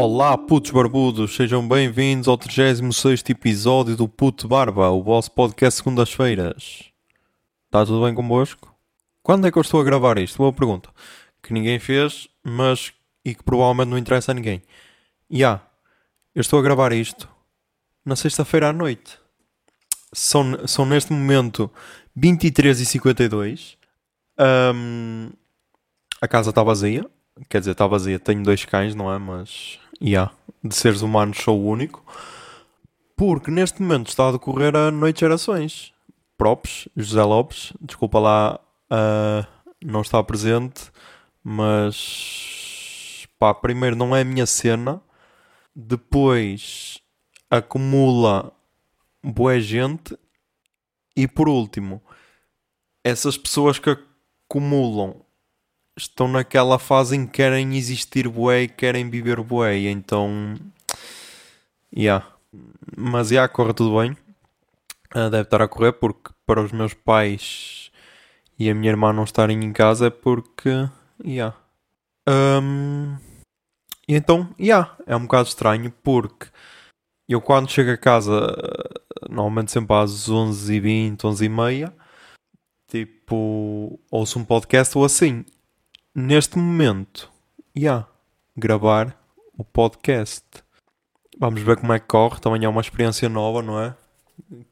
Olá, putos barbudos, sejam bem-vindos ao 36 episódio do Puto Barba, o vosso podcast segundas-feiras. Está tudo bem convosco? Quando é que eu estou a gravar isto? Boa pergunta. Que ninguém fez, mas e que provavelmente não interessa a ninguém. E yeah, eu estou a gravar isto na sexta-feira à noite. São, são neste momento 23h52. Um, a casa está vazia. Quer dizer, está vazia. Tenho dois cães, não é? Mas, yeah, de seres humanos sou o único. Porque neste momento está a decorrer a Noite de Gerações. Props, José Lopes. Desculpa lá uh, não estar presente. Mas, pá, primeiro não é a minha cena. Depois acumula boa gente. E por último, essas pessoas que acumulam estão naquela fase em que querem existir bué e querem viver bué. Então, yeah. Mas, yeah, corre tudo bem. Uh, deve estar a correr porque para os meus pais e a minha irmã não estarem em casa é porque, yeah. Um, e então, yeah, é um bocado estranho porque eu quando chego a casa, normalmente sempre às 11h20, 11h30, tipo, ouço um podcast ou assim neste momento, yeah, gravar o podcast. Vamos ver como é que corre. Também é uma experiência nova, não é?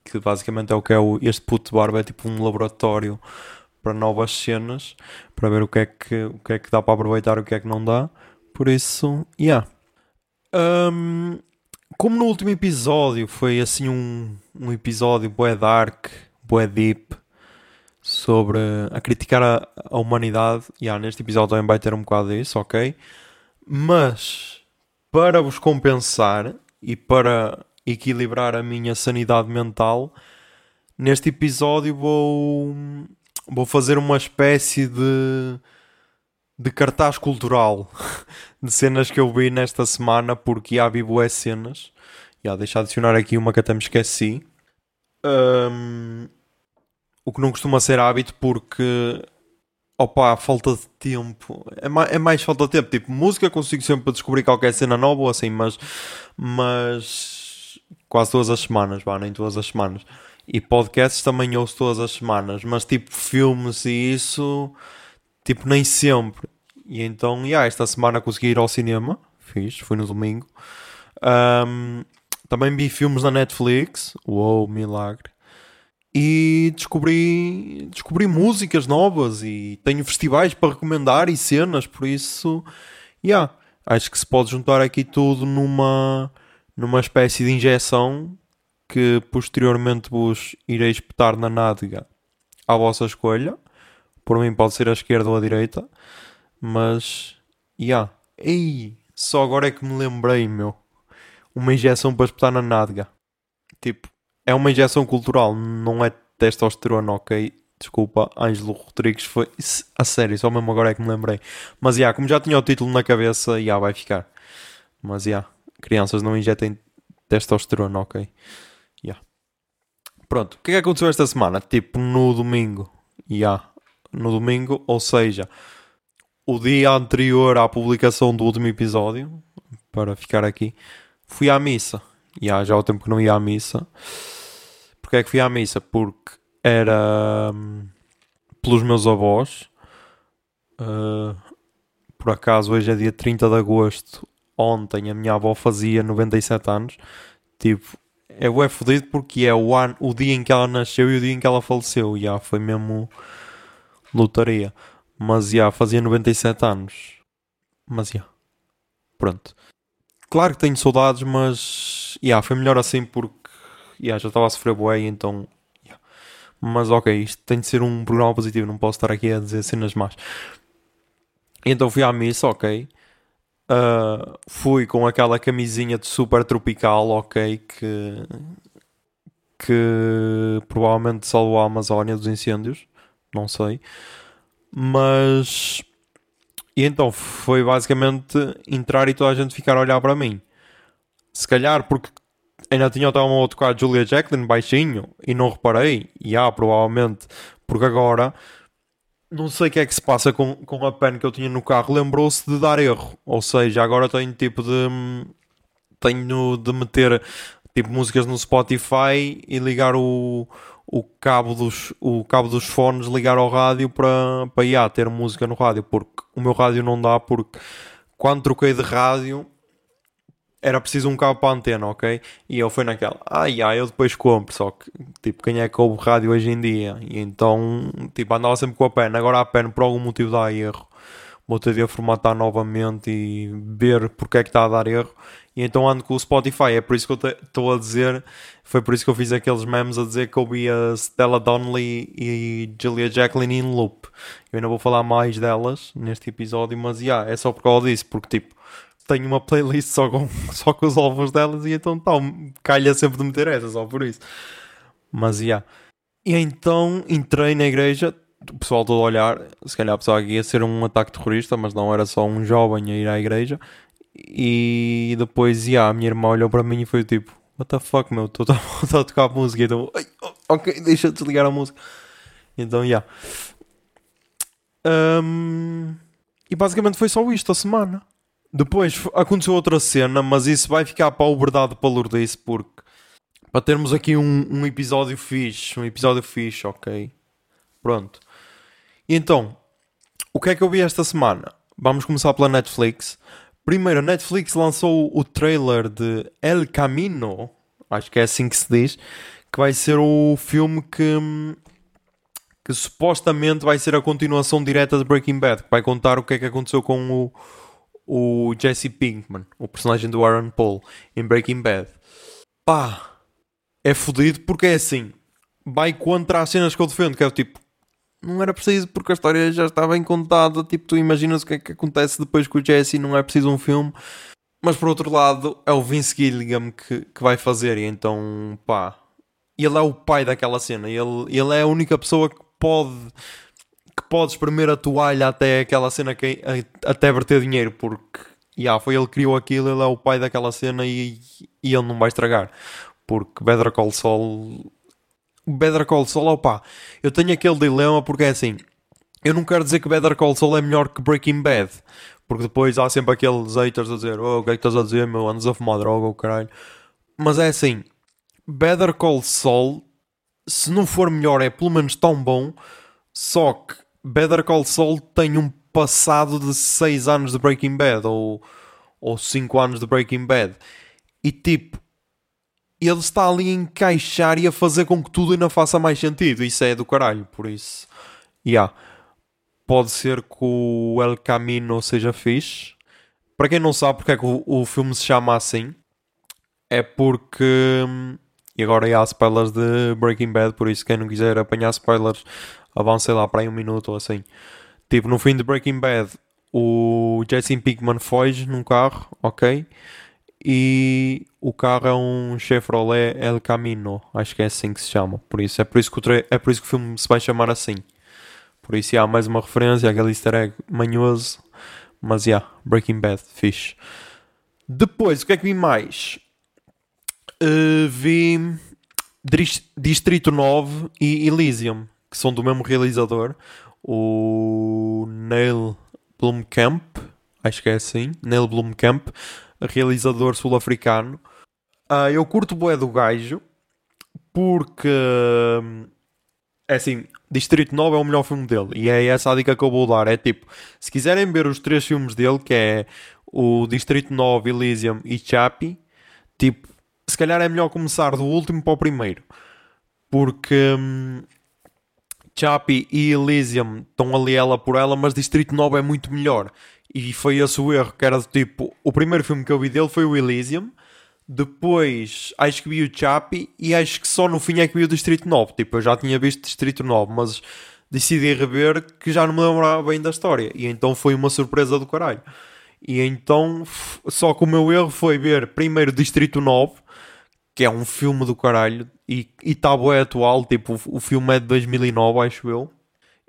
Que basicamente é o que é o, este puto barba, é tipo um laboratório para novas cenas, para ver o que é que, o que, é que dá para aproveitar e o que é que não dá. Por isso, yeah. Um, como no último episódio foi assim um, um episódio bué dark, bué deep, sobre a criticar a, a humanidade. E yeah, neste episódio também vai ter um bocado disso, ok? Mas para vos compensar e para equilibrar a minha sanidade mental, neste episódio vou, vou fazer uma espécie de, de cartaz cultural de cenas que eu vi nesta semana, porque há vivo é cenas. Já, deixa adicionar aqui uma que até me esqueci. Um, o que não costuma ser hábito porque opa, falta de tempo. É mais, é mais falta de tempo. Tipo, música consigo sempre descobrir qualquer cena nova ou assim, mas, mas quase todas as semanas, vá, nem todas as semanas. E podcasts também ouço todas as semanas, mas tipo filmes e isso, tipo, nem sempre. E então, yeah, esta semana consegui ir ao cinema, fiz, fui no domingo. Um, também vi filmes na Netflix, uou, milagre e descobri, descobri músicas novas e tenho festivais para recomendar e cenas, por isso, yeah, acho que se pode juntar aqui tudo numa, numa espécie de injeção que posteriormente vos irei espetar na nádega à vossa escolha. Por mim pode ser a esquerda ou a direita, mas, yeah. Ei, só agora é que me lembrei, meu. Uma injeção para espetar na nádega. Tipo, é uma injeção cultural, não é testosterona, ok? Desculpa, Ângelo Rodrigues foi. A sério, só mesmo agora é que me lembrei. Mas já, yeah, como já tinha o título na cabeça, já yeah, vai ficar. Mas já, yeah, crianças não injetem testosterona, ok? Yeah. Pronto, o que é que aconteceu esta semana? Tipo, no domingo. Já, no domingo, ou seja, o dia anterior à publicação do último episódio, para ficar aqui, fui à missa. Já, já há o tempo que não ia à missa. Porque é que fui à missa? Porque era hum, pelos meus avós. Uh, por acaso hoje é dia 30 de agosto. Ontem a minha avó fazia 97 anos. Tipo, é o fodido porque é o, ano, o dia em que ela nasceu e o dia em que ela faleceu. Já foi mesmo lotaria. Mas já fazia 97 anos. Mas já. Pronto. Claro que tenho saudades, mas já foi melhor assim porque yeah, já estava a sofrer bué, então. Yeah. Mas ok, isto tem de ser um programa positivo, não posso estar aqui a dizer cenas más. Então fui à missa, ok. Uh, fui com aquela camisinha de super tropical, ok, que, que provavelmente salvou a Amazónia dos incêndios, não sei. Mas. E então foi basicamente entrar e toda a gente ficar a olhar para mim. Se calhar porque ainda tinha o telemóvel a Julia, 'Jacqueline' baixinho e não reparei. E há, provavelmente, porque agora, não sei o que é que se passa com, com a pen que eu tinha no carro, lembrou-se de dar erro. Ou seja, agora tenho tipo de. Tenho de meter tipo músicas no Spotify e ligar o, o, cabo, dos, o cabo dos fones, ligar ao rádio para, para yeah, ter música no rádio. Porque o meu rádio não dá, porque quando troquei de rádio era preciso um cabo para a antena, ok? E eu fui naquela, ah, yeah, eu depois compro, só que, tipo, quem é que ouve rádio hoje em dia? E então, tipo, andava sempre com a pen, agora a pen por algum motivo dá erro. Vou ter de formatar novamente e ver porque é que está a dar erro. E então ando com o Spotify, é por isso que eu estou a dizer, foi por isso que eu fiz aqueles memes a dizer que ouvia Stella Donnelly e Julia Jacqueline in loop. Eu ainda vou falar mais delas neste episódio, mas yeah, é só por causa disso, porque tipo, tenho uma playlist só com, só com os álbuns delas e então tal, calha sempre de meter essa, só por isso. Mas yeah. E então entrei na igreja, o pessoal todo a olhar, se calhar pensava que ia ser um ataque terrorista, mas não era só um jovem a ir à igreja. E depois, yeah, a minha irmã olhou para mim e foi tipo: What the fuck, meu, estou a tocar música. Então, ok, deixa de desligar a música. Então, yeah. Um, e basicamente foi só isto a semana. Depois aconteceu outra cena, mas isso vai ficar para o verdade Lourdes, porque para termos aqui um, um episódio fixe, um episódio fixe, ok? Pronto. E então, o que é que eu vi esta semana? Vamos começar pela Netflix. Primeiro, a Netflix lançou o trailer de El Camino, acho que é assim que se diz, que vai ser o filme que, que supostamente vai ser a continuação direta de Breaking Bad, que vai contar o que é que aconteceu com o o Jesse Pinkman, o personagem do Aaron Paul, em Breaking Bad. Pá, é fodido porque é assim, vai contra as cenas que eu defendo, que é o tipo, não era preciso porque a história já está bem contada, tipo, tu imaginas o que é que acontece depois com o Jesse, não é preciso um filme. Mas por outro lado, é o Vince Gilligan que, que vai fazer, e então, pá, ele é o pai daquela cena, ele, ele é a única pessoa que pode que pode espremer a toalha até aquela cena que até verter dinheiro, porque yeah, foi ele que criou aquilo, ele é o pai daquela cena e, e ele não vai estragar. Porque Better Call Saul. Better Call Saul, opá, eu tenho aquele dilema porque é assim. Eu não quero dizer que Better Call Saul é melhor que Breaking Bad, porque depois há sempre aqueles haters a dizer: Oh, o que é que estás a dizer, meu? Andas a fumar droga, o caralho. Mas é assim: Better Call Saul, se não for melhor, é pelo menos tão bom. Só que Better Call Saul tem um passado de 6 anos de Breaking Bad ou, ou 5 anos de Breaking Bad. E tipo, ele está ali a encaixar e a fazer com que tudo ainda faça mais sentido. Isso é do caralho, por isso. Yeah. Pode ser que o El Camino seja fixe. Para quem não sabe porque é que o, o filme se chama assim, é porque. E agora há spoilers de Breaking Bad, por isso quem não quiser apanhar spoilers avancei lá para aí um minuto ou assim. Tipo, no fim de Breaking Bad, o Jesse Pinkman foge num carro, ok? E o carro é um Chevrolet El Camino, acho que é assim que se chama. Por isso, é por isso que o, é por isso que o filme se vai chamar assim. Por isso, há mais uma referência, aquele easter egg manhoso. Mas, já, yeah, Breaking Bad, fixe. Depois, o que é que vi mais? Uh, vi Distrito 9 e Elysium que são do mesmo realizador, o Neil Blomkamp, acho que é assim, Neil Blomkamp, realizador sul-africano. Uh, eu curto o boé do gajo porque é assim, Distrito 9 é o melhor filme dele e é essa a dica que eu vou dar. É tipo, se quiserem ver os três filmes dele, que é o Distrito 9, Elysium e Chappie, tipo, se calhar é melhor começar do último para o primeiro. Porque hum, Chappie e Elysium estão ali ela por ela, mas Distrito 9 é muito melhor. E foi esse o erro, que era do tipo, o primeiro filme que eu vi dele foi o Elysium, depois acho que vi o Chappie e acho que só no fim é que vi o Distrito 9. Tipo, eu já tinha visto Distrito 9, mas decidi rever que já não me lembrava bem da história. E então foi uma surpresa do caralho. E então, só que o meu erro foi ver primeiro Distrito 9 que é um filme do caralho e está bué atual, tipo, o, o filme é de 2009, acho eu,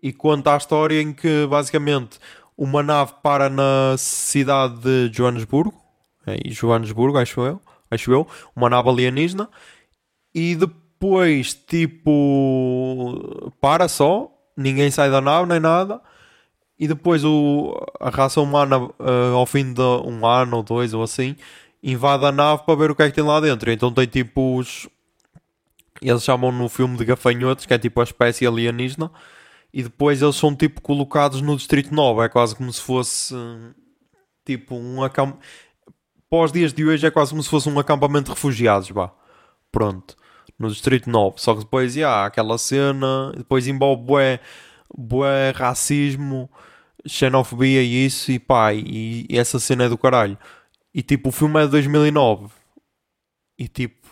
e conta a história em que basicamente uma nave para na cidade de Joanesburgo, é, Joanesburgo, acho eu, acho eu, uma nave alienígena, e depois, tipo, para só, ninguém sai da nave nem nada. E depois o, a raça humana, uh, ao fim de um ano ou dois ou assim, invade a nave para ver o que é que tem lá dentro. Então tem tipo os. Eles chamam no filme de gafanhotos, que é tipo a espécie alienígena. E depois eles são tipo colocados no Distrito 9. É quase como se fosse. Tipo um acampamento. Pós dias de hoje é quase como se fosse um acampamento de refugiados, vá. Pronto. No Distrito 9. Só que depois, yeah, aquela cena. Depois envolve bué, bué racismo xenofobia e isso, e pá, e, e, essa cena é do caralho. E tipo, o filme é de 2009. E tipo,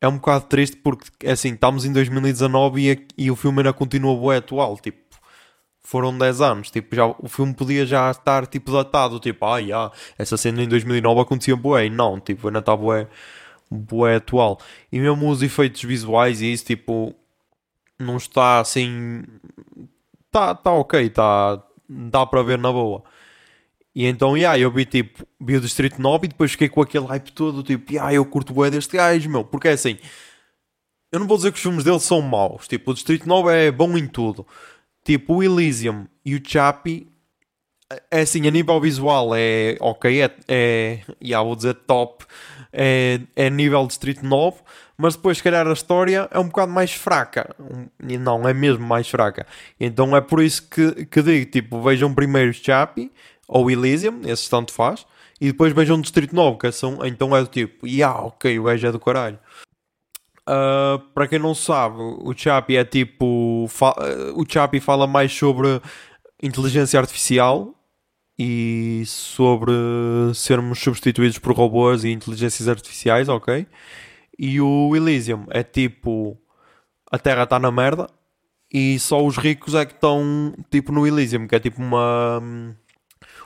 é um bocado triste porque, é assim, estamos em 2019 e, e o filme ainda continua bué atual. Tipo, foram 10 anos. Tipo, já, o filme podia já estar, tipo, datado. Tipo, ah, yeah, essa cena em 2009 acontecia bué. E não, tipo, ainda está bué, bué atual. E mesmo os efeitos visuais e isso, tipo, não está assim... Está tá ok, está dá para ver na boa. E então, yeah, eu vi tipo, vi o Distrito 9 e depois fiquei com aquele hype todo, tipo, yeah, eu curto bué deste gajo, meu, porque é assim, eu não vou dizer que os filmes dele são maus, tipo, o Distrito 9 é bom em tudo. Tipo, o Elysium e o Chappie, é assim, a nível visual é ok, é, é yeah, vou dizer top, é, é nível Distrito 9, mas depois, se calhar, a história é um bocado mais fraca. Não, é mesmo mais fraca. Então é por isso que, que digo: tipo, vejam primeiro Chappie ou Elysium, esse tanto faz, e depois vejam Distrito 9, que são, então é do tipo, yeah, ok, o gajo é do caralho. Uh, para quem não sabe, o Chappie é tipo. o Chappie fala mais sobre inteligência artificial e sobre sermos substituídos por robôs e inteligências artificiais, ok? E o Elysium é tipo a Terra está na merda e só os ricos é que estão tipo no Elysium, que é tipo uma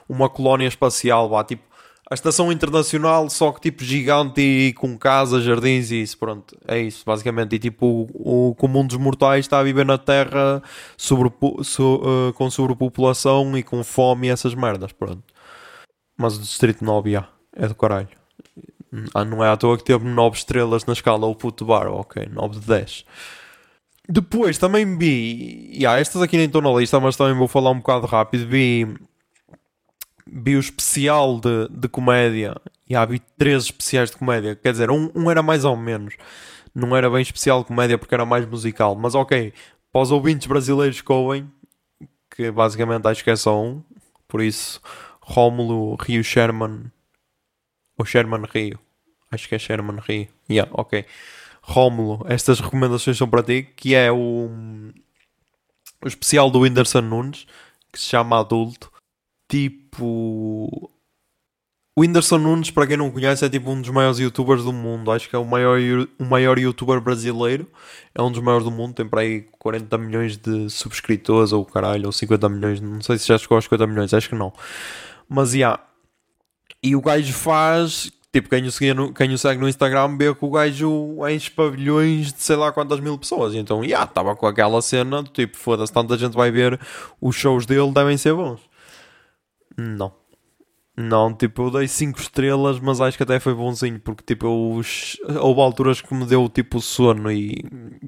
uma colónia espacial, vá, tipo a estação internacional, só que tipo gigante e com casas, jardins e isso, pronto, é isso, basicamente. E tipo, o, o comum dos mortais está a viver na Terra sobre, so, uh, com sobrepopulação e com fome e essas merdas, pronto. Mas o Distrito 9, yeah, é do caralho. Ah, não é à toa que teve 9 estrelas na escala o puto bar, ok, 9 de 10. Depois também vi, yeah, estas aqui nem estão na lista, mas também vou falar um bocado rápido. Vi, vi o especial de, de comédia, e yeah, vi três especiais de comédia. Quer dizer, um, um era mais ou menos, não era bem especial de comédia porque era mais musical, mas ok, para os ouvintes brasileiros que ouvem, que basicamente acho que é só um, por isso, Rómulo Rio Sherman ou Sherman Rio. Acho que é Sherman Rio. Yeah, ok. Rómulo, estas recomendações são para ti, que é o, o especial do Whindersson Nunes, que se chama Adulto. Tipo. O Whindersson Nunes, para quem não conhece, é tipo um dos maiores youtubers do mundo. Acho que é o maior, o maior youtuber brasileiro. É um dos maiores do mundo. Tem para aí 40 milhões de subscritores, ou caralho, ou 50 milhões. Não sei se já chegou aos 50 milhões, acho que não. Mas, yeah, e o gajo faz. Tipo, quem o, segue no, quem o segue no Instagram vê que o gajo enche pavilhões de sei lá quantas mil pessoas. Então, já, yeah, estava com aquela cena do tipo, foda-se, tanta gente vai ver os shows dele, devem ser bons. Não. Não, tipo, eu dei 5 estrelas, mas acho que até foi bonzinho, porque tipo, eu, houve alturas que me deu tipo sono e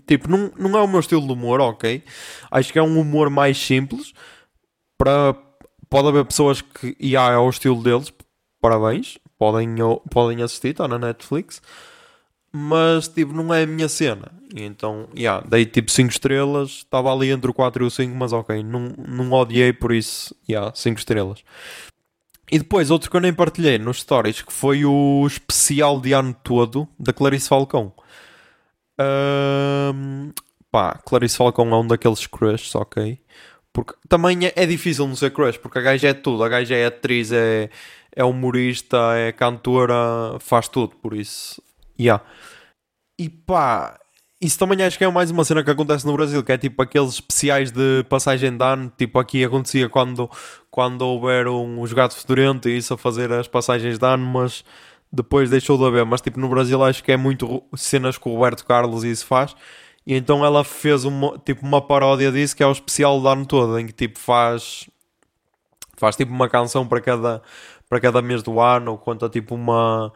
tipo, não, não é o meu estilo de humor, ok? Acho que é um humor mais simples para pode haver pessoas que e é o estilo deles, parabéns, podem, podem assistir, está na Netflix. Mas, tipo, não é a minha cena. E então, yeah, dei tipo 5 estrelas. Estava ali entre o 4 e o 5, mas ok, não, não odiei por isso. 5 yeah, estrelas. E depois, outro que eu nem partilhei nos stories, que foi o especial de ano todo da Clarice Falcão. Um, pá, Clarice Falcão é um daqueles crushes, ok? Porque também é, é difícil não ser crush, porque a gaja é tudo. A gaja é atriz, é é humorista, é cantora, faz tudo, por isso. Yeah. E pá, isso também acho que é mais uma cena que acontece no Brasil, que é tipo aqueles especiais de passagem de ano, tipo aqui acontecia quando, quando houveram os gatos fedorentos e isso a fazer as passagens de ano, mas depois deixou de haver. Mas tipo no Brasil acho que é muito cenas que o Roberto Carlos e isso faz. E então ela fez uma, tipo, uma paródia disso que é o especial do ano todo, em que tipo faz faz tipo uma canção para cada para cada mês do ano, ou conta tipo uma.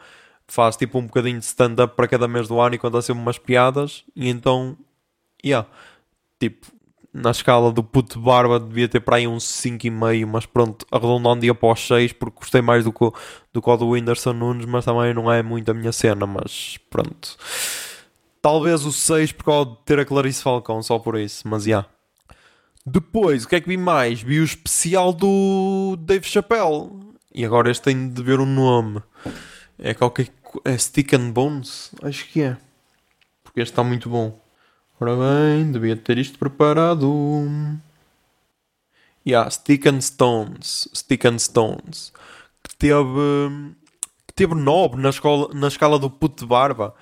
Faz tipo um bocadinho de stand-up para cada mês do ano e conta sempre umas piadas, e então. Yeah. Tipo, na escala do puto barba devia ter para aí uns 5,5, mas pronto, arredondando dia para os 6, porque gostei mais do que, do que o do Whindersson Nunes, mas também não é muito a minha cena, mas pronto. Talvez o 6 por causa de ter a Clarice Falcão, só por isso, mas já. Yeah. Depois, o que é que vi mais? Vi o especial do Dave Chappelle. E agora este tem de ver o um nome. É qualquer. É Stick and Bones? Acho que é. Porque este está muito bom. Ora bem, devia ter isto preparado. Yeah, Stick and Stones. Stick and Stones. Que teve. Que teve 9 na, escola, na escala do puto de barba.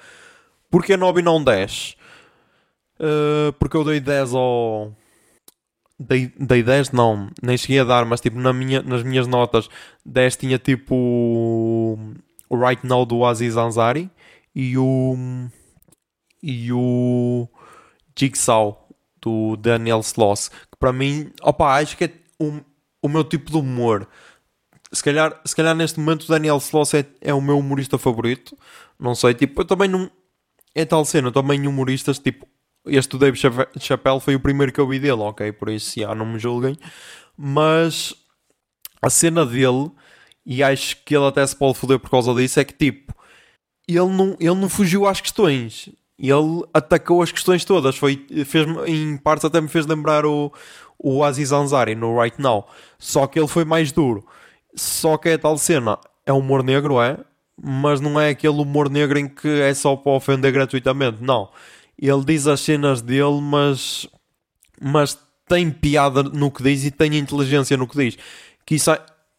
Porquê 9 e não 10? Uh, porque eu dei 10 ao. Dei, dei 10, não, nem cheguei a dar, mas tipo na minha, nas minhas notas 10 tinha tipo o Right Now do Aziz Ansari e o. E o Jigsaw do Daniel Sloss, que para mim, opa, acho que é o, o meu tipo de humor. Se calhar, se calhar neste momento o Daniel Sloss é, é o meu humorista favorito. Não sei, tipo, eu também não. É tal cena, também humoristas, tipo, este Dave Chappelle foi o primeiro que eu vi dele, ok? Por isso, já, não me julguem. Mas a cena dele, e acho que ele até se pode foder por causa disso, é que tipo, ele não, ele não fugiu às questões ele atacou as questões todas. Foi, fez em partes até me fez lembrar o, o Aziz Ansari no Right Now. Só que ele foi mais duro. Só que é tal cena. É humor negro, é? Mas não é aquele humor negro em que é só para ofender gratuitamente. Não. Ele diz as cenas dele, mas, mas tem piada no que diz e tem inteligência no que diz. Que isso,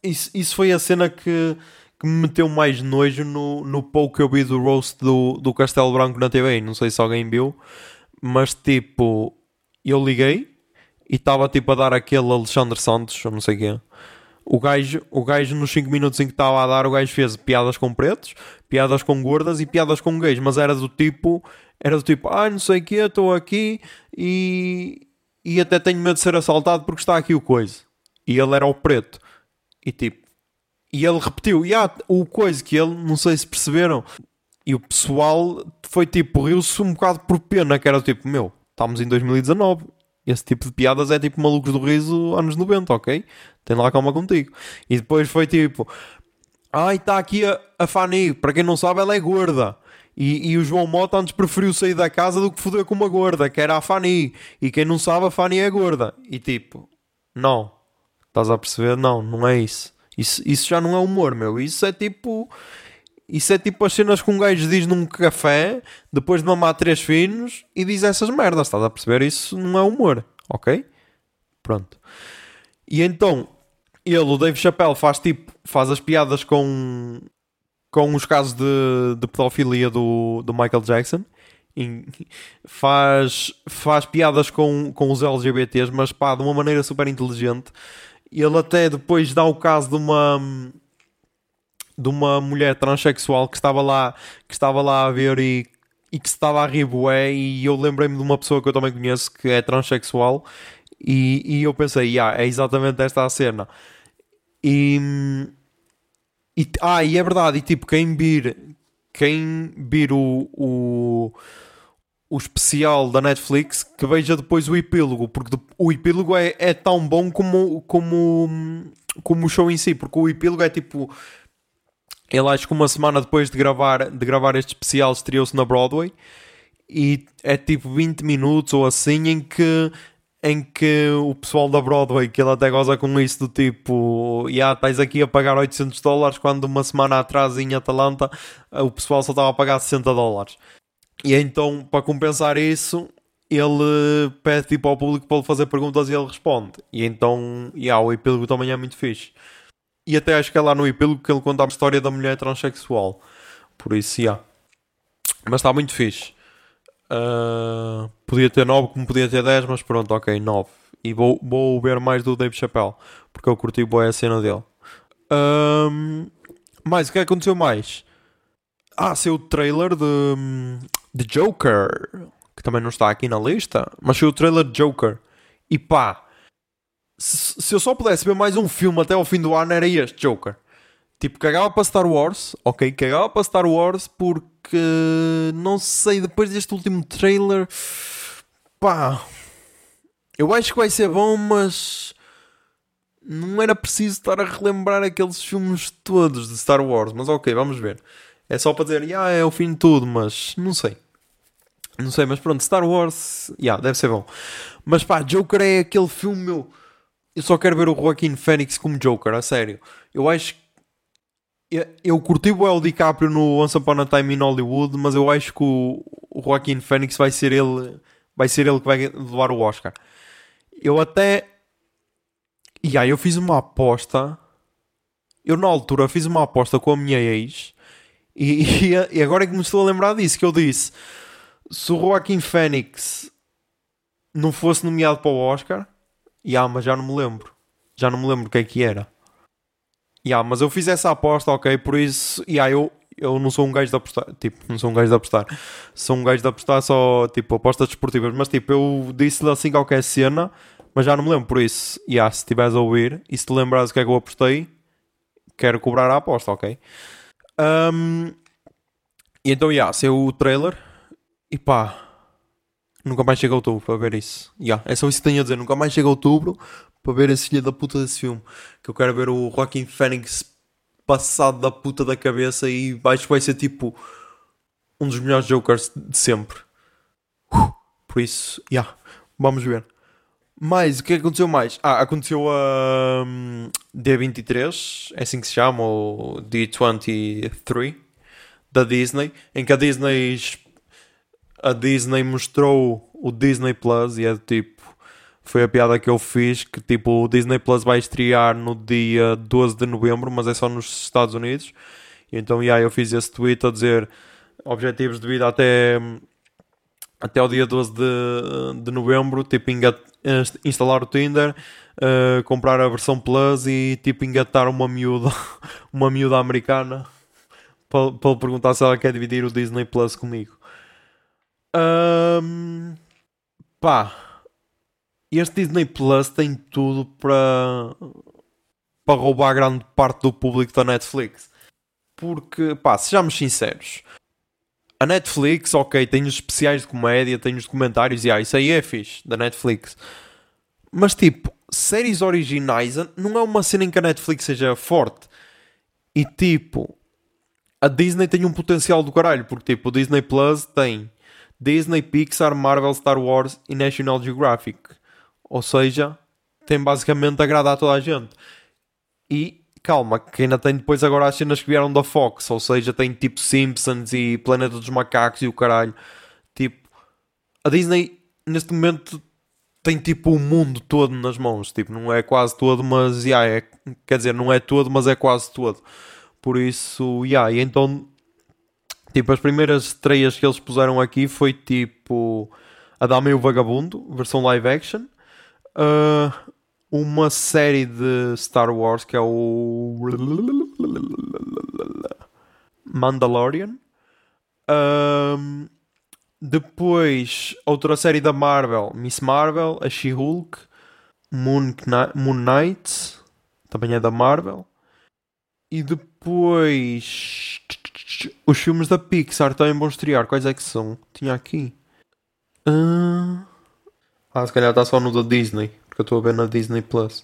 isso, isso foi a cena que que me meteu mais nojo no, no pouco que eu vi do roast do, do Castelo Branco na TV. Não sei se alguém viu, mas tipo, eu liguei e estava tipo a dar aquele Alexandre Santos, ou não sei quem. O gajo, o gajo nos 5 minutos em que estava a dar, o gajo fez piadas com pretos, piadas com gordas e piadas com gays, mas era do tipo, era do tipo, ah, não sei o que, estou aqui e, e até tenho medo de ser assaltado porque está aqui o coisa. E ele era o preto. E tipo, e ele repetiu, e há o coisa que ele, não sei se perceberam, e o pessoal foi tipo, riu-se um bocado por pena, que era tipo, meu, estamos em 2019, esse tipo de piadas é tipo malucos do riso anos 90, ok? Tem lá calma contigo. E depois foi tipo, ai, está aqui a, a Fanny, para quem não sabe, ela é gorda. E, e, o João Mota antes preferiu sair da casa do que foder com uma gorda, que era a Fanny. E quem não sabe, a Fanny é gorda. E tipo, não. Estás a perceber? Não, não é isso. Isso, isso já não é humor, meu. Isso é tipo. Isso é tipo as cenas que um gajo diz num café depois de mamar três finos e diz essas merdas. Estás a perceber? Isso não é humor, ok? Pronto. E então, ele, o Dave Chappelle, faz tipo. faz as piadas com. com os casos de, de pedofilia do, do Michael Jackson. Faz, faz piadas com, com os LGBTs, mas pá, de uma maneira super inteligente ele até depois dá o caso de uma de uma mulher transexual que estava lá que estava lá a ver e, e que se estava a rir bué, e eu lembrei-me de uma pessoa que eu também conheço que é transexual e, e eu pensei, yeah, é exatamente esta a cena. E, e ah, e é verdade, e tipo, quem vir quem vir o, o o especial da Netflix que veja depois o epílogo, porque o epílogo é, é tão bom como, como, como o show em si, porque o epílogo é tipo. Ele acho que uma semana depois de gravar, de gravar este especial estreou-se na Broadway e é tipo 20 minutos ou assim em que em que o pessoal da Broadway, que ele até goza com isso do tipo, e yeah, estás aqui a pagar 800 dólares quando uma semana atrás em Atalanta o pessoal só estava a pagar 60 dólares. E então, para compensar isso, ele pede tipo ao público para ele fazer perguntas e ele responde. E então, yeah, o epílogo também é muito fixe. E até acho que é lá no epílogo que ele conta a história da mulher transexual. Por isso, yeah. Mas está muito fixe. Uh, podia ter 9 como podia ter 10, mas pronto, ok, 9. E vou, vou ver mais do Dave Chappelle, porque eu curti boa a cena dele. Um, mais, o que aconteceu mais? Ah, saiu o trailer de, de Joker, que também não está aqui na lista, mas saiu o trailer de Joker. E pá, se, se eu só pudesse ver mais um filme até ao fim do ano, era este Joker. Tipo, cagava para Star Wars, ok? Cagava para Star Wars porque não sei, depois deste último trailer, pá, Eu acho que vai ser bom, mas não era preciso estar a relembrar aqueles filmes todos de Star Wars. Mas ok, vamos ver. É só para dizer, ah, é o fim de tudo, mas não sei. Não sei, mas pronto, Star Wars, yeah, deve ser bom. Mas pá, Joker é aquele filme meu. Eu só quero ver o Joaquin Phoenix como Joker, a sério. Eu acho que. Eu, curti o El DiCaprio no Once Upon a Time in Hollywood, mas eu acho que o, o Phoenix vai ser ele. Vai ser ele que vai levar o Oscar. Eu até. E aí eu fiz uma aposta. Eu na altura fiz uma aposta com a minha ex. E, e, agora é que me estou a lembrar disso. Que eu disse: se o Joaquim Phoenix não fosse nomeado para o Oscar, yeah, mas já não me lembro. Já não me lembro o que é que era. Yeah, mas eu fiz essa aposta, ok? Por isso, yeah, eu, eu não sou um gajo de apostar. Tipo, não sou um gajo de apostar. Sou um gajo de apostar só, tipo, apostas desportivas. Mas, tipo, eu disse-lhe assim qualquer cena, mas já não me lembro. Por isso, yeah, se estiveres a ouvir e se te lembrares o que é que eu apostei, quero cobrar a aposta, ok? Um, e então, yeah, saiu o trailer e pá, nunca mais chega outubro para ver isso. Yeah, é só isso que tenho a dizer. Nunca mais chega outubro para ver esse filho da puta desse filme. Que eu quero ver o Joaquin Phoenix passado da puta da cabeça e acho que vai ser tipo um dos melhores Jokers de sempre. Por isso, yeah, vamos ver. Mas o que aconteceu mais? Ah, aconteceu a um, D23, é assim que se chama, ou D23 da Disney, em que a Disney a Disney mostrou o Disney Plus e é tipo. Foi a piada que eu fiz que tipo o Disney Plus vai estrear no dia 12 de novembro, mas é só nos Estados Unidos. E então yeah, eu fiz esse tweet a dizer objetivos de vida até, até o dia 12 de, de novembro, tipo instalar o Tinder, uh, comprar a versão Plus e tipo engatar uma miúda, uma miúda americana para, para perguntar se ela quer dividir o Disney Plus comigo. Um, pá, este Disney Plus tem tudo para para roubar grande parte do público da Netflix. Porque, pá, sejamos sinceros, a Netflix, ok, tem os especiais de comédia, tem os documentários, e ah, isso aí é fixe, da Netflix. Mas, tipo, séries originais não é uma cena em que a Netflix seja forte. E, tipo, a Disney tem um potencial do caralho, porque, tipo, o Disney Plus tem Disney, Pixar, Marvel, Star Wars e National Geographic. Ou seja, tem basicamente agradar a toda a gente. E calma, que ainda tem depois agora as cenas que vieram da Fox, ou seja, tem tipo Simpsons e Planeta dos Macacos e o caralho. Tipo, a Disney neste momento tem tipo o mundo todo nas mãos. Tipo, não é quase todo, mas yeah, é, quer dizer, não é todo, mas é quase todo. Por isso, yeah, e então Tipo, as primeiras estreias que eles puseram aqui foi tipo A Dama e o Vagabundo, versão live action. Uh, uma série de Star Wars que é o Mandalorian. Um, depois, outra série da Marvel, Miss Marvel, a She-Hulk, Moon, Moon Knight, também é da Marvel. E depois os filmes da Pixar também vão estrear. Quais é que são? Tinha aqui. Uh... Ah, se calhar está só no da Disney. Porque eu estou a ver na Disney Plus.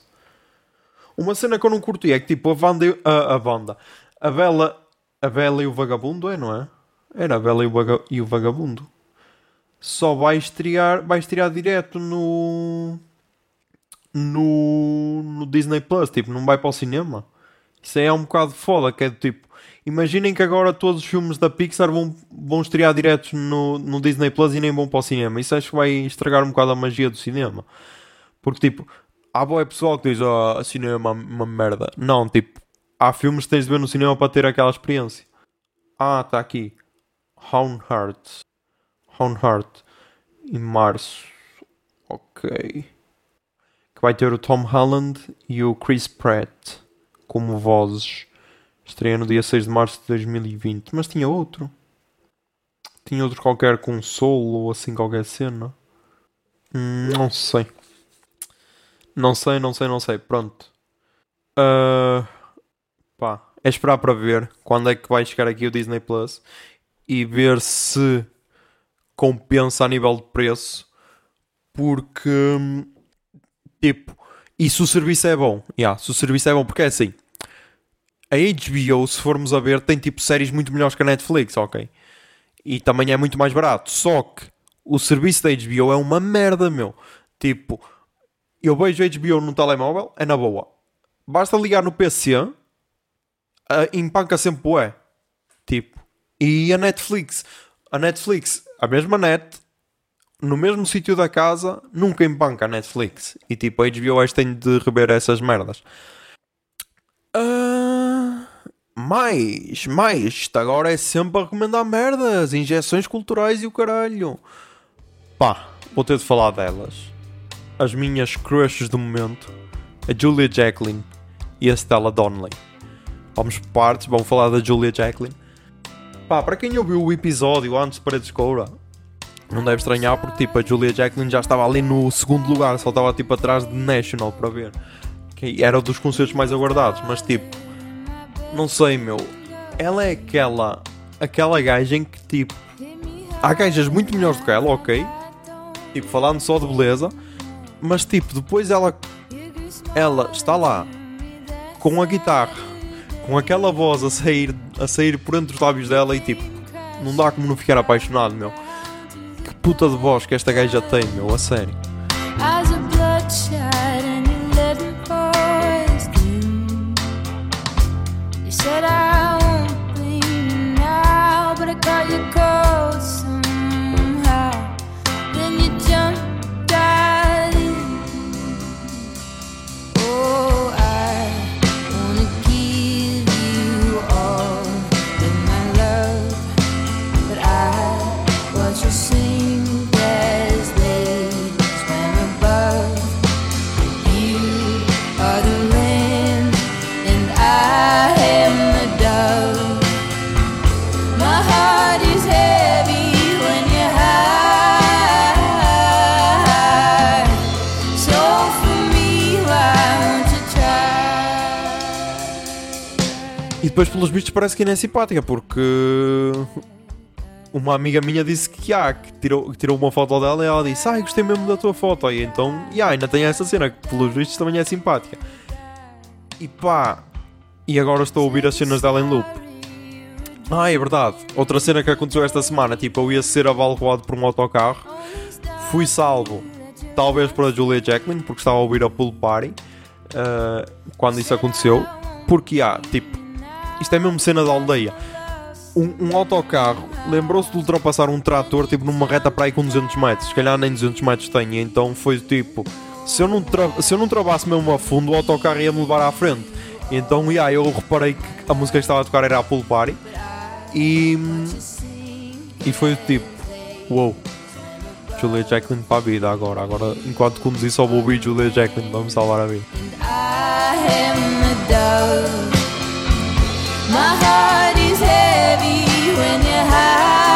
Uma cena que eu não curti é que tipo a Wanda a, a Wanda. A Bela, a Bela e o Vagabundo é, não é? Era a Bela e o, Vaga, e o Vagabundo. Só vai estrear, vai estrear direto no no, no Disney Plus, tipo, não vai para o cinema. Isso aí é um bocado foda, que é do tipo, Imaginem que agora todos os filmes da Pixar vão, vão estrear diretos no, no Disney Plus e nem vão para o cinema. Isso acho que vai estragar um bocado a magia do cinema. Porque, tipo, há boa pessoal que diz: oh, cinema é uma, uma merda. Não, tipo, há filmes que tens de ver no cinema para ter aquela experiência. Ah, está aqui. Houndheart. Houndheart. Em março. Ok. Que vai ter o Tom Holland e o Chris Pratt como vozes. Estreia no dia 6 de março de 2020. Mas tinha outro. Tinha outro qualquer com solo ou assim qualquer cena. Hum, não sei. Não sei, não sei, não sei. Pronto. Uh, pá, é esperar para ver quando é que vai chegar aqui o Disney Plus e ver se compensa a nível de preço. Porque Tipo, e se o serviço é bom? Yeah, se o serviço é bom, porque é assim. A HBO, se formos a ver, tem tipo séries muito melhores que a Netflix, ok? E também é muito mais barato. Só que o serviço da HBO é uma merda, meu. Tipo, eu vejo HBO no telemóvel, é na boa. Basta ligar no PC, empanca sempre é. Tipo, e a Netflix? A Netflix, a mesma net, no mesmo sítio da casa, nunca empanca a Netflix. E tipo, a HBO hoje tem de rever essas merdas. Uh, mais, mais. Isto agora é sempre a recomendar merdas, injeções culturais e o caralho. Pá, vou ter de falar delas. As minhas crushes do momento, a Julia Jacqueline e a Stella Donnelly. Vamos por partes, vamos falar da Julia Jacqueline. Pá, para quem ouviu o episódio antes de Coura, não deve estranhar porque tipo, a Julia Jacqueline já estava ali no segundo lugar, só estava tipo atrás de National para ver. Que era dos concertos mais aguardados, mas tipo, não sei meu, ela é aquela aquela gaja em que tipo há gajas muito melhores do que ela, ok? Tipo, falando só de beleza, mas tipo, depois ela ela está lá com a guitarra, com aquela voz a sair, a sair por entre os lábios dela e tipo, não dá como não ficar apaixonado, meu. Que puta de voz que esta gaja tem, meu, a sério. Depois, pelos vistos, parece que ainda é simpática, porque uma amiga minha disse que, ah, que, tirou, que tirou uma foto dela e ela disse, ai, gostei mesmo da tua foto. E então, yeah, ainda tem essa cena, que pelos vistos também é simpática. E pá, e agora estou a ouvir as cenas dela em loop. Ah, é verdade. Outra cena que aconteceu esta semana, tipo, eu ia ser avalroado por um autocarro, fui salvo, talvez por a Julia Jacqueline, porque estava a ouvir a pool party uh, quando isso aconteceu. Porque, ah, tipo, isto é mesmo cena da aldeia. Um, um autocarro lembrou-se de ultrapassar um trator, tipo, numa reta para aí com 200 metros. Se calhar nem 200 metros tem, então foi tipo, se eu não, tra se eu não travasse mesmo a fundo, o autocarro ia me levar à frente. Então, yeah, eu reparei que a música que estava a tocar era a pool party. E, e foi tipo, wow, Julia Jacqueline para a vida agora. Agora, enquanto conduzi, só vou ouvir Julia Jacqueline, vamos salvar a vida. My heart is heavy when you're high.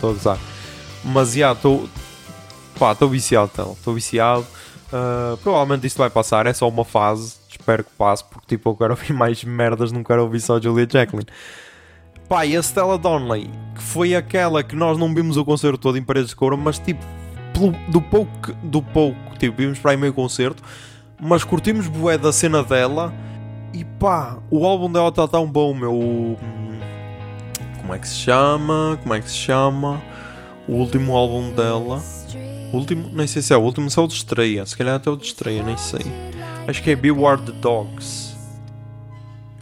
Estou a gozar. Mas já, estou. Pá, estou viciado, então. Estou viciado. Ah, provavelmente isto vai passar, é só uma fase. Espero que passe, porque tipo, eu quero ouvir mais merdas, não quero ouvir só Julia Jacqueline. Pá, e a Stella Donnelly, que foi aquela que nós não vimos o concerto todo em Paredes de Couro, mas tipo, pelo- do pouco, do pouco, tipo, vimos para aí meio concerto, mas curtimos bué da cena dela e pá, o álbum dela está tão bom, meu. Hum, Como é que se chama? Como é que se chama? O último álbum dela. O último, nem sei se é o último, se é o de estreia. Se calhar até o de estreia, nem sei. Acho que é Beware the Dogs.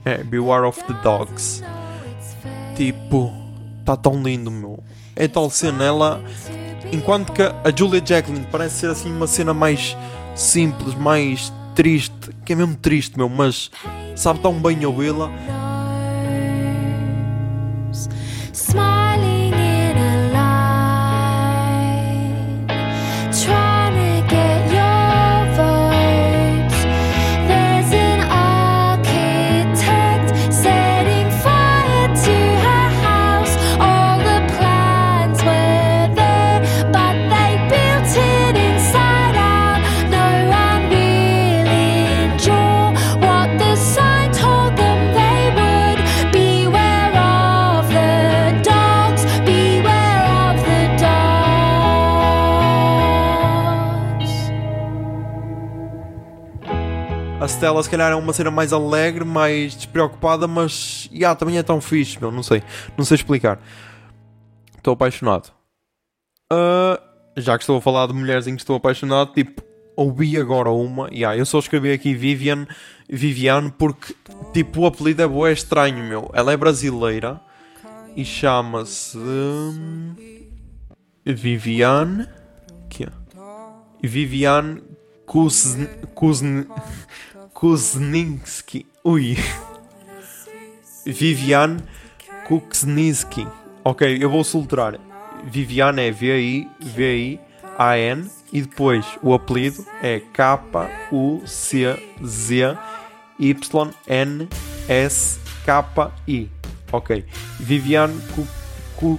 É, Beware of the Dogs. Tipo, tá tão lindo, meu. É tal cena, ela. Enquanto que a Julia Jacqueline parece ser assim uma cena mais simples, mais triste, que é mesmo triste, meu, mas sabe tão bem ouvi-la. A Stella, se calhar, é uma cena mais alegre, mais despreocupada, mas. Yeah, também é tão fixe, meu. Não sei. Não sei explicar. Estou apaixonado. Ah, já que estou a falar de mulheres em que estou apaixonado, tipo, ouvi agora uma. Yeah, eu só escrevi aqui Vivian, Viviane porque, tipo, o apelido é bué estranho, meu. Ela é brasileira e chama-se. hum, Viviane. Que é? Viviane Kuzn, Kuzn, Kuzninski. Ui. Viviane Kuzninski. Ok, eu vou soltar. Viviane é V-I-V-I-A-N e depois o apelido é K-U-C-Z-Y-N-S-K-I. Ok. Viviane Ku- Ku-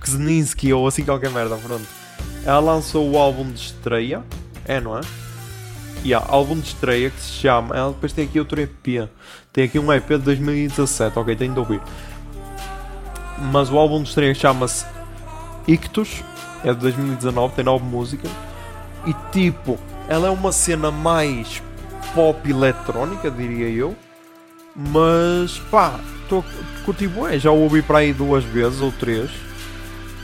Kuzninski ou assim qualquer merda, pronto. Ela lançou o álbum de estreia. É, não é? Há álbum de estreia que se chama. Ela depois tem aqui outro EP. Tem aqui um EP de 2017. Ok, tenho de ouvir. Mas o álbum de estreia chama-se Ictus. É de 2019. Tem nove músicas. E tipo, ela é uma cena mais pop eletrónica, diria eu. Mas pá, estou a bué. Já o ouvi para aí duas vezes ou três.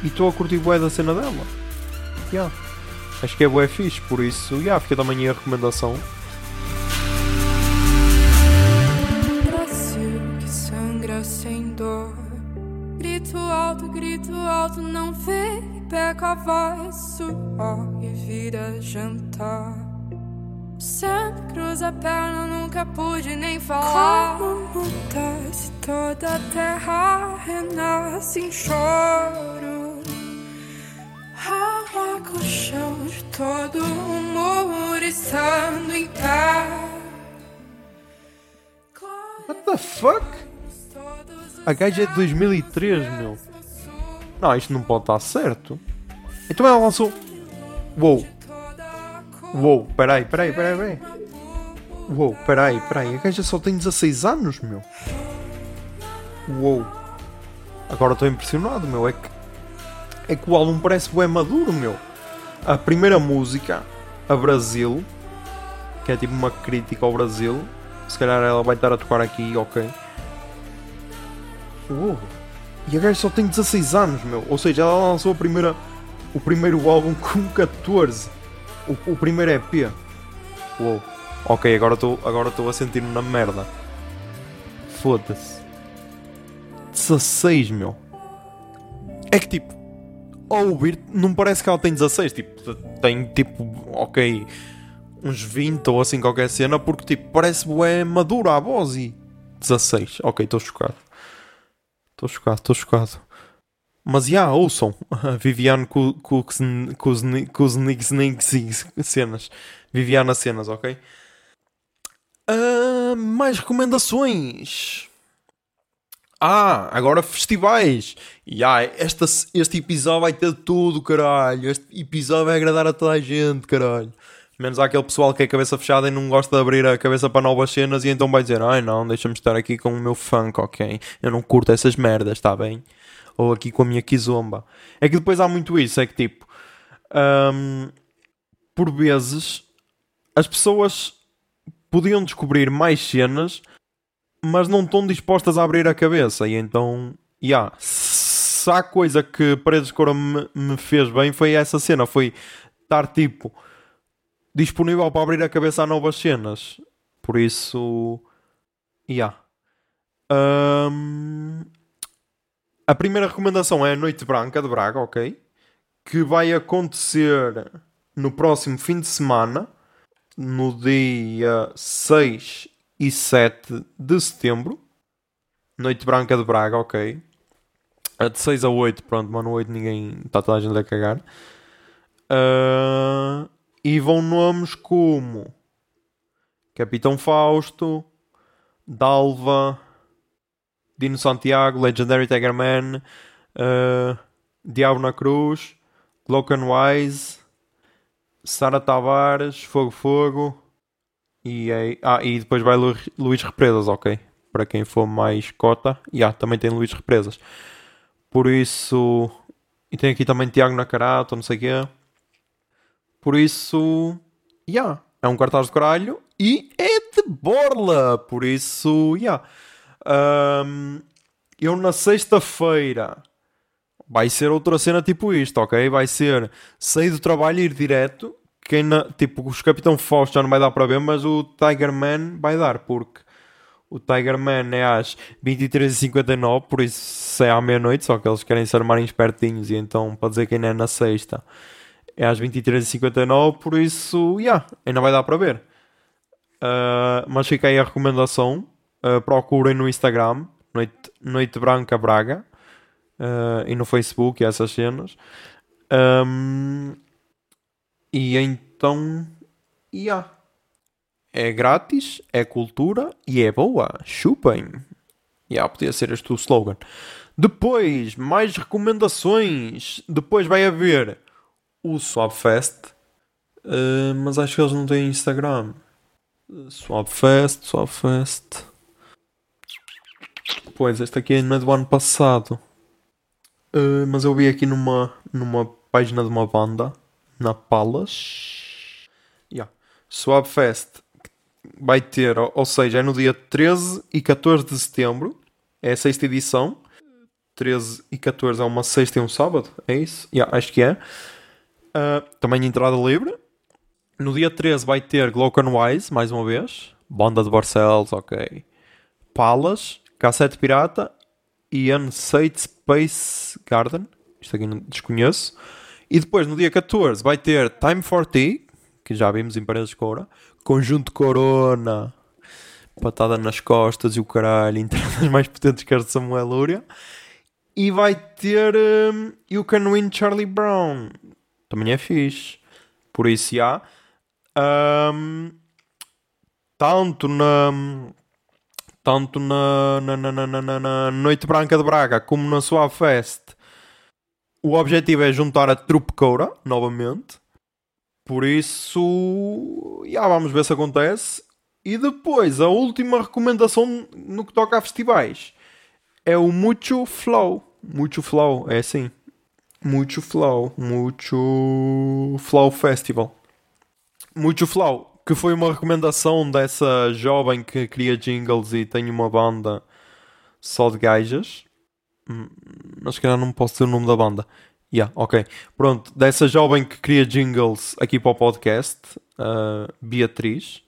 E estou a curtir bué da cena dela. Yeah. Acho que é bué fixe, por isso, yeah, fica também a recomendação. Brasil que sangra sem dor. Grito alto, grito alto, não vê e pega a voz, suor e vira jantar. Sempre cruza a perna, nunca pude nem falar. Como acontece, toda a terra renasce em choro. What the fuck? A gaja é de 2003, meu. Não, isto não pode estar certo. Então ela lançou. Uou, uou, peraí, peraí, peraí, peraí. Uou, peraí, peraí. A gaja só tem 16 anos, meu. Uou. Agora estou impressionado, meu. É que. É que o álbum parece bem maduro, meu. A primeira música, a Brasil, que é tipo uma crítica ao Brasil. Se calhar ela vai estar a tocar aqui, ok. Uou. E a gaja só tem 16 anos, meu. Ou seja, ela lançou a primeira, o primeiro álbum com 14. O, o primeiro EP. Uou. Ok, agora estou agora a sentir-me na merda. Foda-se. 16, meu. É que tipo, ao ouvir, não parece que ela tem 16. Tipo, tem tipo, ok, uns 20 ou assim qualquer cena, porque tipo, parece bué madura a voz e 16. Ok, estou chocado. Estou chocado, estou chocado. Mas já, ouçam. Viviane Kuznik cenas. Viviana cenas, ok? Ah, mais recomendações. Ah, agora festivais. E ah, esta, este episódio vai ter tudo, caralho. Este episódio vai agradar a toda a gente, caralho. Menos aquele pessoal que é cabeça fechada e não gosta de abrir a cabeça para novas cenas e então vai dizer: Ai não, deixa-me estar aqui com o meu funk, ok? Eu não curto essas merdas, está bem? Ou aqui com a minha kizomba. É que depois há muito isso, é que tipo, Ahm, por vezes, as pessoas podiam descobrir mais cenas, mas não estão dispostas a abrir a cabeça. E então, yeah, se há coisa que Paredes de Cora me, me fez bem foi essa cena. Foi estar tipo disponível para abrir a cabeça a novas cenas. Por isso, yeah. Ahm, a primeira recomendação é a Noite Branca de Braga, ok? Que vai acontecer no próximo fim de semana, no dia 6 e 7 de setembro. Noite Branca de Braga, ok? De 6 a 8, pronto, mas no 8 ninguém está toda a gente a cagar. Ah, e vão nomes como Capitão Fausto, Dalva, Dino Santiago, Legendary Tiger Man, uh, Diabo na Cruz, Glockenwise, Sara Tavares, Fogo Fogo e, aí- ah, e depois vai Lu, Luís Represas, ok? Para quem for mais cota, e ah, também tem Luís Represas. Por isso, e tem aqui também Tiago Nakarato, não sei o quê. Por isso, yeah, é um cartaz de caralho e é de borla. Por isso, yeah. Ahm, eu na sexta-feira vai ser outra cena tipo isto, ok? Vai ser sair do trabalho e ir direto. Quem na, tipo, os Capitão Fausto já não vai dar para ver, mas o Tiger Man vai dar, porque o Tiger Man é às 23h59, por isso é à meia-noite, só que eles querem se armarem espertinhos, e então para dizer quem é na sexta é às 23h59, por isso, yeah, ainda vai dar para ver. Uh, mas fica aí a recomendação. Uh, procurem no Instagram, Noite, Noite Branca Braga, uh, e no Facebook, essas cenas. Um, e então, yeah. é grátis, é cultura e é boa. Chupem. Yeah, podia ser este o slogan. Depois, mais recomendações. Depois vai haver o Swapfest, uh, mas acho que eles não têm Instagram. Swapfest, Swapfest. Pois, este aqui não é do ano passado. Uh, mas eu vi aqui numa, numa página de uma banda, na Palas. Yeah. Swapfest vai ter, ou seja, é no dia 13 e 14 de setembro. É a sexta edição. 13 e 14 é uma sexta e um sábado, é isso? Yeah, acho que é. Uh, também entrada livre. No dia 13 vai ter Glockenwise, mais uma vez. Banda de Barcelos, ok. Palas, Cassete Pirata e Unsate Space Garden. Isto aqui não desconheço. E depois, no dia 14, vai ter Time for Tea, que já vimos em Paredes de Coura. Conjunto Corona. Patada nas costas e o caralho. Entradas mais potentes que as de Samuel Lúria. E vai ter um, You Can Win Charlie Brown. Também é fixe. Por isso, já. Um, tanto na tanto na, na, na, na, na- na- Noite Branca de Braga como na Suave Fest o objetivo é juntar a Trupe Coura novamente. Por isso já vamos ver se acontece. E depois a última recomendação no que toca a festivais. É o Mucho Flow. Mucho Flow, é assim. Mucho Flow. Mucho Flow Festival. Mucho Flow, que foi uma recomendação dessa jovem que cria jingles e tem uma banda só de gajas. Hum, Mas se calhar não posso dizer o nome da banda. Yeah, ok. Pronto, dessa jovem que cria jingles aqui para o podcast, a Beatriz.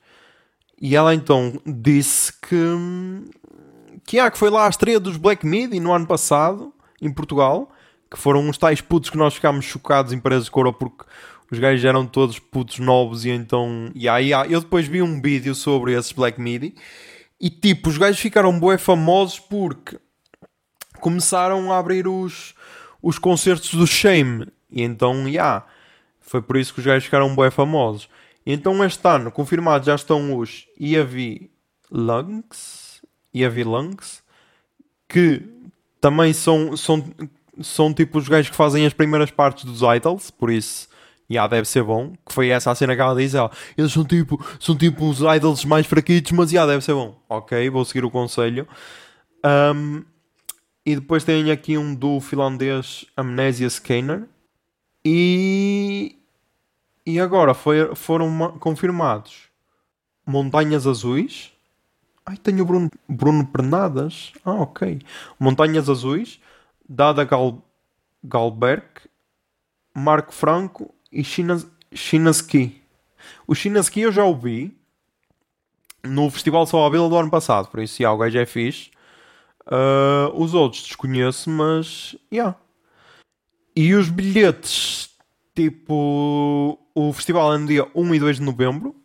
E ela então disse que, hum, que, ah, que foi lá à estreia dos Black Midi no ano passado, em Portugal, que foram uns tais putos que nós ficámos chocados em Paredes de Coura porque os gajos eram todos putos novos e então... E aí, ah, eu depois vi um vídeo sobre esses Black Midi e tipo, os gajos ficaram bué famosos porque começaram a abrir os, os concertos do Shame. E então, yeah, foi por isso que os gajos ficaram bué famosos. E então este ano, confirmados, já estão os EAV Lungs, EAV Lungs, que também são, são, são tipo os gajos que fazem as primeiras partes dos Idols, por isso, já deve ser bom. Que foi essa a cena que ela diz, ela, eles são tipo, são tipo os Idols mais fraquitos, mas já deve ser bom. Ok, vou seguir o conselho. Um, e depois tem aqui um do finlandês Amnesia Scanner. E, e agora foi, foram ma- confirmados Montanhas Azuis. Ai, tenho o Bruno, Bruno Pernadas. Ah, ok. Montanhas Azuis, Dada Gal, Galberg, Marco Franco e China, Chinaski. O Chinaski eu já ouvi no Festival Só à Vila do ano passado, por isso, já, o gajo é fixe. Ah, os outros desconheço, mas, yeah. E os bilhetes, tipo, o festival é no dia 1 e 2 de novembro,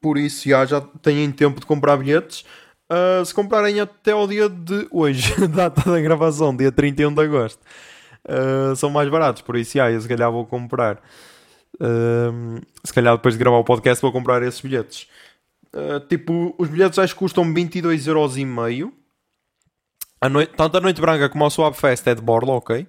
por isso já, já têm tempo de comprar bilhetes. Ah, se comprarem até ao dia de hoje, data da gravação, dia 31 de agosto, ah, são mais baratos, por isso já, eu se calhar vou comprar. Ah, se calhar depois de gravar o podcast vou comprar esses bilhetes. Tipo, os bilhetes acho que custam 22,5€. A noite, tanto a Noite Branca como a Swap Fest é de Borla, ok?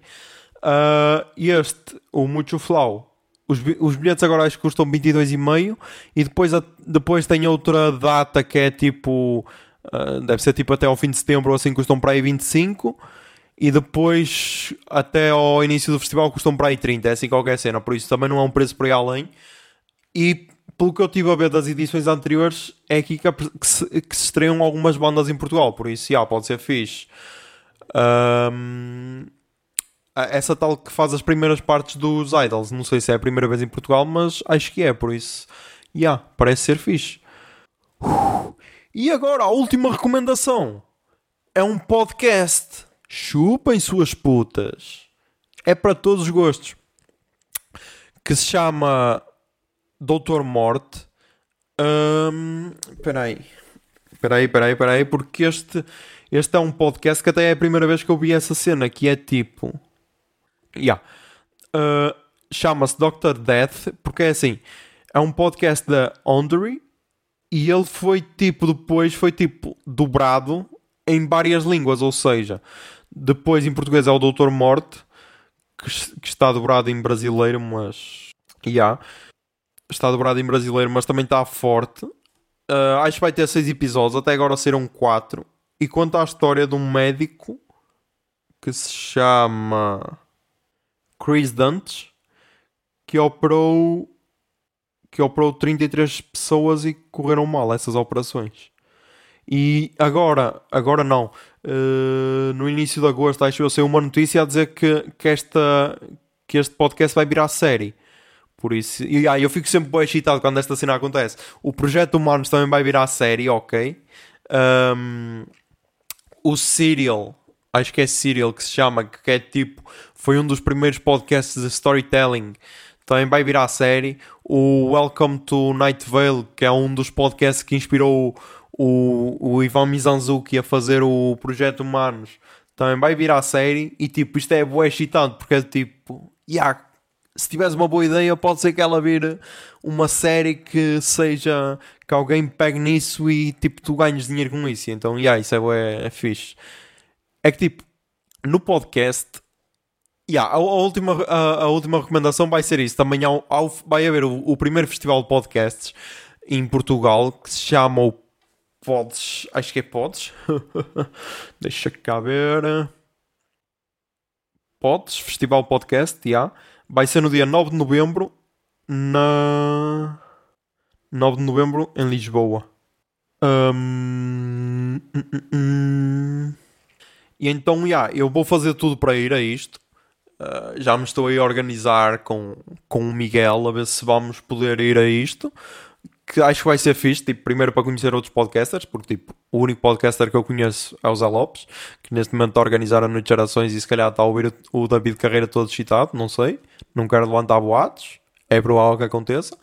E este, o Mucho Flow, os, os bilhetes agora acho que custam 22,5 e depois, a- depois tem outra data que é tipo, ah, deve ser tipo até ao fim de setembro ou assim, custam para aí 25 e depois até ao início do festival custam para aí 30, é assim qualquer cena, por isso também não é um preço por aí além. E pelo que eu tive a ver das edições anteriores, é aqui que, se, que se estreiam algumas bandas em Portugal, por isso, já, pode ser fixe. Ahm, essa tal que faz as primeiras partes dos Idols, não sei se é a primeira vez em Portugal, mas acho que é, por isso, já, parece ser fixe. E agora, a última recomendação é um podcast. Chupem suas putas. É para todos os gostos. Que se chama Doutor Morte. Hum, Espera aí. Espera aí, espera aí, espera aí, porque este, este é um podcast que até é a primeira vez que eu vi essa cena, que é tipo... Yeah. Uh, Chama-se Dr. Death, porque é assim, é um podcast da Ondery e ele foi tipo, depois foi tipo dobrado em várias línguas, ou seja, depois em português é o Doutor Morte, que, que está dobrado em brasileiro, mas... Yeah está dobrado em brasileiro, mas também está forte. Uh, acho que vai ter seis episódios, até agora serão quatro. E conta a história de um médico que se chama Chris Dantes, que operou que operou 33 pessoas e correram mal essas operações. E agora, agora não, uh, no início de agosto, acho eu, saiu uma notícia a dizer que, que, esta, que este podcast vai virar série. Por isso, e ah, eu fico sempre bem excitado quando esta cena acontece. O projeto Humanos também vai virar série, ok. Um, o Serial, acho que é Serial que se chama, que é tipo, foi um dos primeiros podcasts de storytelling, também vai virar série. O Welcome to Night Vale, que é um dos podcasts que inspirou o, o Ivan Mizanzuki a fazer o projeto Humanos, também vai virar série. E tipo, isto é bué excitante, porque é tipo, yeah, se tivesse uma boa ideia, pode ser que ela vire uma série que seja que alguém pegue nisso e tipo tu ganhes dinheiro com isso. Então, yeah, isso é, bué, é fixe. É que tipo, no podcast, yeah, a, a última, a, a última recomendação vai ser isso. Também há, vai haver o, o primeiro festival de podcasts em Portugal que se chama o Pods. Acho que é Pods. Deixa cá ver. Pods, Festival Podcast, já. Vai ser no dia 9 de novembro na 9 de novembro em Lisboa. Hum, hum, hum. E então, já, eu vou fazer tudo para ir a isto. Ah, já me estou aí a organizar com, com o Miguel a ver se vamos poder ir a isto. Que acho que vai ser fixe, tipo, primeiro para conhecer outros podcasters, porque tipo, o único podcaster que eu conheço é o Zé Lopes, que neste momento está a organizar a Noite de Gerações e se calhar está a ouvir o David Carreira todo excitado, não sei, não quero levantar boatos, é provável que aconteça.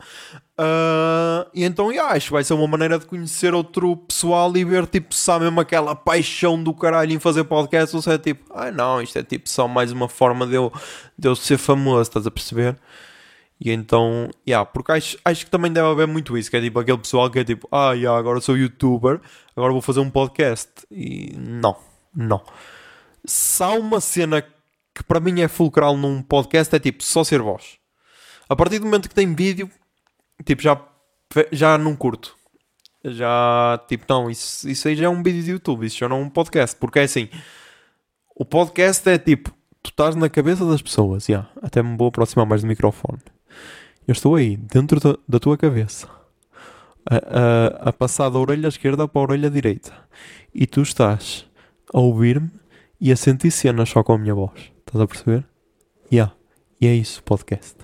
Ah, e então, yeah, acho que vai ser uma maneira de conhecer outro pessoal e ver, tipo, se há mesmo aquela paixão do caralho em fazer podcast ou se é tipo, ah não, isto é tipo só mais uma forma de eu, de eu ser famoso, estás a perceber? E então, yeah, porque acho, acho que também deve haver muito isso, que é tipo aquele pessoal que é tipo, ah, yeah, agora sou youtuber, agora vou fazer um podcast. E não, não. Se há uma cena que para mim é fulcral num podcast, é tipo só ser voz. A partir do momento que tem vídeo, tipo, já, já não curto. Já, tipo, não, isso, isso aí já é um vídeo de YouTube, isso já não é um podcast. Porque é assim, o podcast é tipo, tu estás na cabeça das pessoas, já. Até me vou aproximar mais do microfone. Eu estou aí, dentro da, tua cabeça, a, a, a passar da orelha esquerda para a orelha direita. E tu estás a ouvir-me e a sentir cenas só com a minha voz. Estás a perceber? Yeah. E é isso, podcast.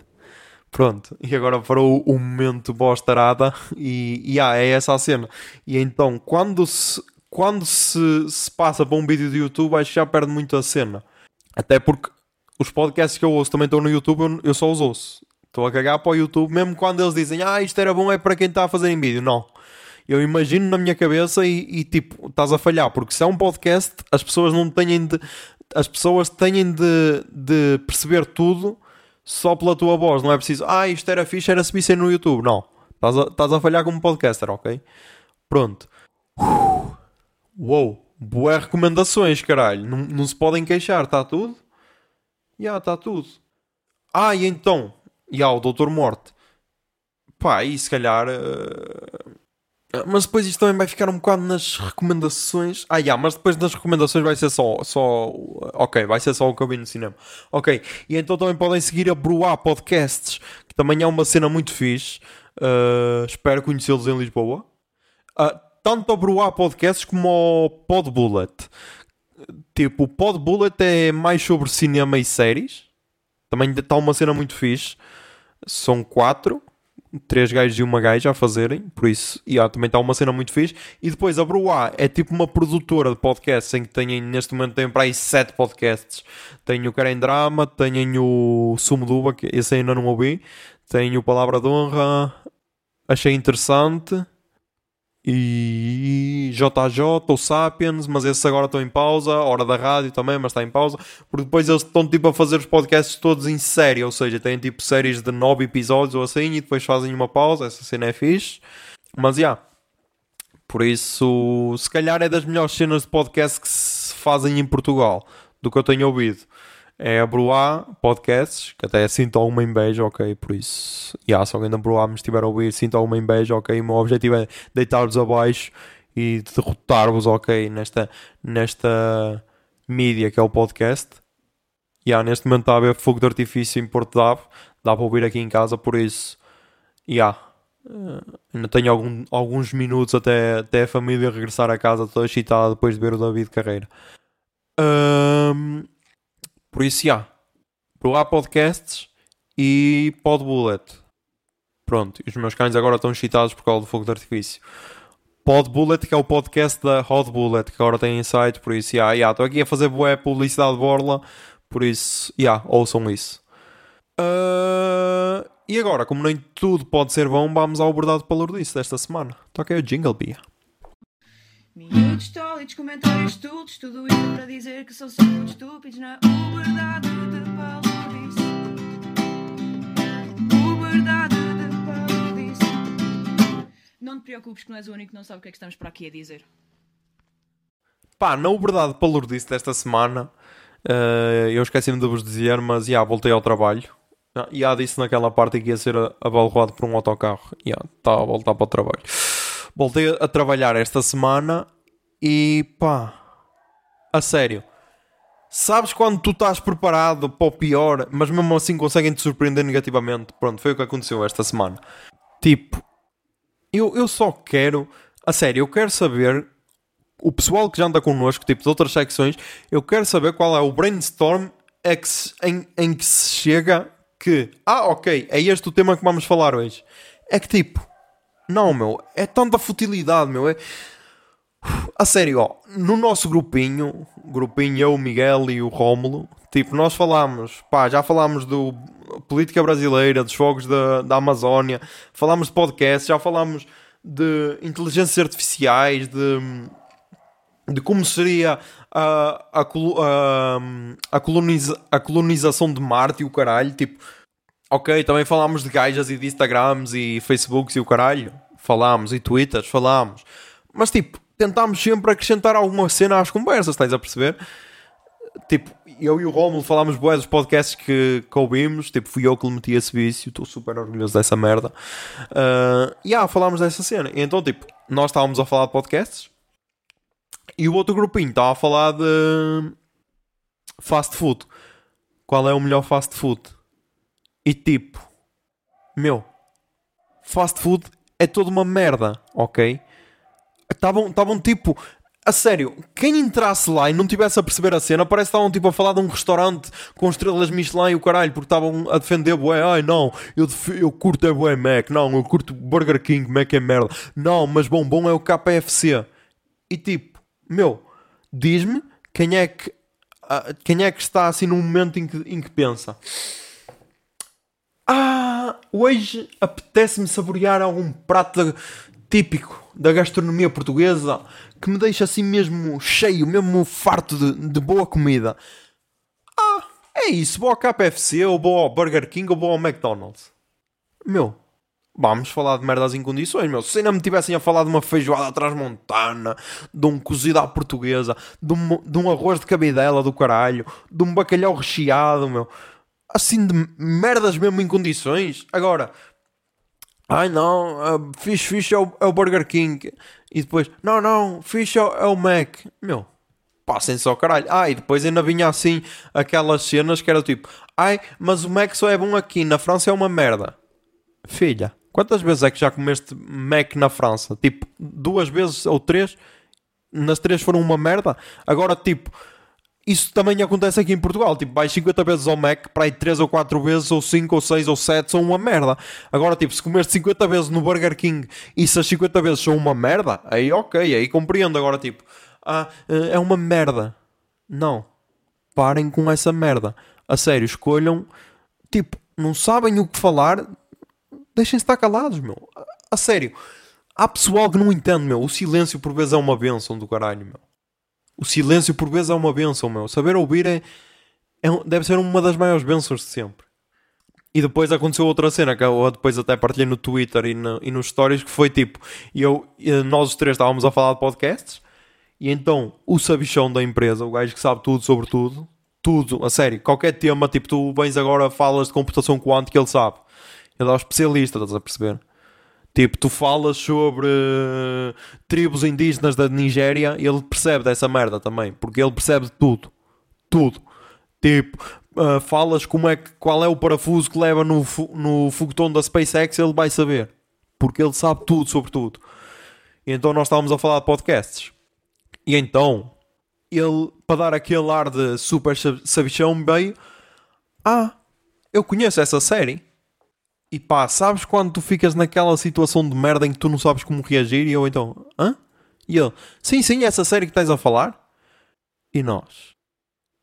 Pronto, e agora para o, o momento voz tarada e, e ah, é essa a cena. E então, quando se, quando se, se passa para um vídeo de YouTube, acho que já perde muito a cena. Até porque os podcasts que eu ouço também estão no YouTube, eu, eu só os ouço. Estou a cagar para o YouTube, mesmo quando eles dizem, ah, isto era bom, é para quem está a fazer em vídeo. Não. Eu imagino na minha cabeça e, e, tipo, estás a falhar, porque se é um podcast, as pessoas não têm de. As pessoas têm de, de perceber tudo só pela tua voz. Não é preciso, ah, isto era fixe, era se no YouTube. Não. Estás a, estás a falhar como podcaster, ok? Pronto. Uou. Boas recomendações, caralho. Não, não se podem queixar, está tudo? Já, está tudo. Ah, e então? Já, o Doutor Morte. Pá, e se calhar. eh, Mas depois isto também vai ficar um bocado nas recomendações. Ah, já, mas depois nas recomendações vai ser só, só. Ok, vai ser só o que eu vi no cinema. Ok, e então também podem seguir a Bruá Podcasts, que também é uma cena muito fixe. Uh, espero conhecê-los em Lisboa. Uh, tanto a Bruá Podcasts como o Pod Bullet. Tipo, o Pod Bullet é mais sobre cinema e séries. Também está uma cena muito fixe. São quatro três gajos e uma gaja a fazerem, por isso, yeah, também está uma cena muito fixe. E depois a Bruá é tipo uma produtora de podcasts em que têm, neste momento, tem para aí sete podcasts. Tem o Karen Drama, tem o Sumo Duba, que esse ainda não ouvi, tem o Palavra de Honra, achei interessante. E JJ, ou Sapiens, mas esses agora estão em pausa. Hora da rádio também, mas está em pausa. Porque depois eles estão tipo a fazer os podcasts todos em série, ou seja, têm tipo séries de 9 episódios ou assim, e depois fazem uma pausa. Essa cena é fixe. Mas já. Por isso, se calhar é das melhores cenas de podcast que se fazem em Portugal, do que eu tenho ouvido. É a Bruá Podcasts, que até sinto alguma inveja, ok, por isso. Yeah, se alguém da Bruá me estiver a ouvir, sinto alguma inveja, ok. O meu objetivo é deitar-vos abaixo e derrotar-vos, ok, nesta, nesta mídia que é o podcast. Yeah, neste momento está a fogo de artifício em Porto Dave, dá para ouvir aqui em casa, por isso, yeah. eh, ainda tenho algum- alguns minutos até, até a família regressar a casa toda excitada depois de ver o David Carreira. Ahm, por isso, já. Por lá podcasts e Pod Bullet. Pronto, os meus cães agora estão excitados por causa do fogo de artifício. Pod Bullet, que é o podcast da Hot Bullet, que agora tem em site, por isso, já, já. Estou aqui a fazer boa publicidade de borla, por isso, já, ouçam isso. Ah, e agora, como nem tudo pode ser bom, vamos ao bordado palurdice desta semana. Toca aí o jingle, Bia. Miúdos tólidos, comentários estúpidos, tudo isto para dizer que são só muito estúpidos na uberdade de palurdice. Uberdade de palurdice. Não te preocupes que não és o único que não sabe o que é que estamos para aqui a dizer. Pá, na verdade, para Lourdes desta semana, eh, eu esqueci-me de vos dizer, mas já voltei ao trabalho. Ah, Já disse naquela parte que ia ser abalroado por um autocarro. Já, está a voltar para o trabalho. Voltei a trabalhar esta semana e pá, a sério. Sabes quando tu estás preparado para o pior, mas mesmo assim conseguem te surpreender negativamente? Pronto, foi o que aconteceu esta semana. Tipo, eu, eu só quero, a sério, eu quero saber o pessoal que já anda connosco, tipo de outras secções, eu quero saber qual é o brainstorm é em, em que se chega que, ah, ok, é este o tema que vamos falar hoje. É que tipo, não, meu, é tanta futilidade, meu. É... A sério, ó, no nosso grupinho, grupinho eu, o Miguel e o Rómulo, tipo, nós falámos, pá, já falámos do política brasileira, dos fogos da, da Amazónia, falámos de podcast, já falámos de inteligências artificiais, de de como seria a, a, a, a, coloniza- a colonização de Marte e o caralho. Tipo, ok, também falámos de gajas e de Instagrams e Facebooks e o caralho. Falámos, e Twitters, falámos. Mas tipo, tentámos sempre acrescentar alguma cena às conversas, estás a perceber? Tipo, eu e o Rómulo falámos bué dos podcasts que, que ouvimos. Tipo, fui eu que lhe meti esse vício. Estou super orgulhoso dessa merda. Ah, E ah, falámos dessa cena. Então, tipo, nós estávamos a falar de podcasts. E o outro grupinho estava a falar de fast food. qual é o melhor fast food. E tipo, meu, fast food é toda uma merda, ok? Estavam tipo, a sério, quem entrasse lá e não tivesse a perceber a cena, parece que estavam tipo a falar de um restaurante com estrelas Michelin e o caralho, porque estavam a defender bué, ai não, eu, eu curto é bué Mac, não, eu curto Burger King, Mac é merda, não, mas bom, bom é o KFC. E tipo, meu, diz-me quem é que ah, quem é que está assim num momento em que, em que pensa ah, hoje apetece-me saborear algum prato típico da gastronomia portuguesa que me deixa assim mesmo cheio, mesmo farto de, de boa comida. Ah, é isso, vou ao KFC, ou ao Burger King, ou ao McDonald's. Meu, vamos falar de merdas em condições, meu. Se ainda me tivessem a falar de uma feijoada transmontana, de um cozido à portuguesa, de um, de um arroz de cabidela do caralho, de um bacalhau recheado, meu. Assim de merdas mesmo em condições. Agora, ai não, uh, fixe, fixe é o, é o Burger King. E depois, não, não, fixe é, o- é o Mac. Meu, passem só caralho. Ah, e depois ainda vinha assim aquelas cenas que era tipo, ai, mas o Mac só é bom aqui, na França é uma merda. Filha, quantas vezes é que já comeste Mac na França? Tipo, duas vezes ou três? Nas três foram uma merda? Agora, tipo, isso também acontece aqui em Portugal. Tipo, vais 50 vezes ao Mac, para aí 3 ou 4 vezes, ou 5 ou 6 ou 7 são uma merda. Agora, tipo, se comeste 50 vezes no Burger King e se as 50 vezes são uma merda, aí ok, aí compreendo. Agora, tipo, ah, é uma merda. Não. Parem com essa merda. A sério, escolham. Tipo, não sabem o que falar, deixem-se estar calados, meu. A- sério. Há pessoal que não entende, meu. O silêncio por vezes é uma benção do caralho, meu. O silêncio por vezes é uma benção, meu. Saber ouvir é, é um- deve ser uma das maiores bênçãos de sempre. E depois aconteceu outra cena que eu depois até partilhei no Twitter e, no- e nos stories que foi tipo, eu, e nós os três estávamos a falar de podcasts e então o sabichão da empresa, o gajo que sabe tudo sobre tudo, tudo, a sério, qualquer tema, tipo, tu vens agora falas de computação quântica, ele sabe. Ele é o especialista, estás a perceber? Tipo, tu falas sobre eh, tribos indígenas da Nigéria ele percebe dessa merda também, porque ele percebe tudo. Tudo. Tipo, ah, falas como é que, qual é o parafuso que leva no, no foguetão da SpaceX, ele vai saber. Porque ele sabe tudo sobre tudo. E então nós estávamos a falar de podcasts. E então, ele, para dar aquele ar de super sab- sabichão, veio: Ah, eu conheço essa série. E pá, sabes quando tu ficas naquela situação de merda em que tu não sabes como reagir? E eu então, hã? E ele, sim, sim, essa série que estás a falar? E nós?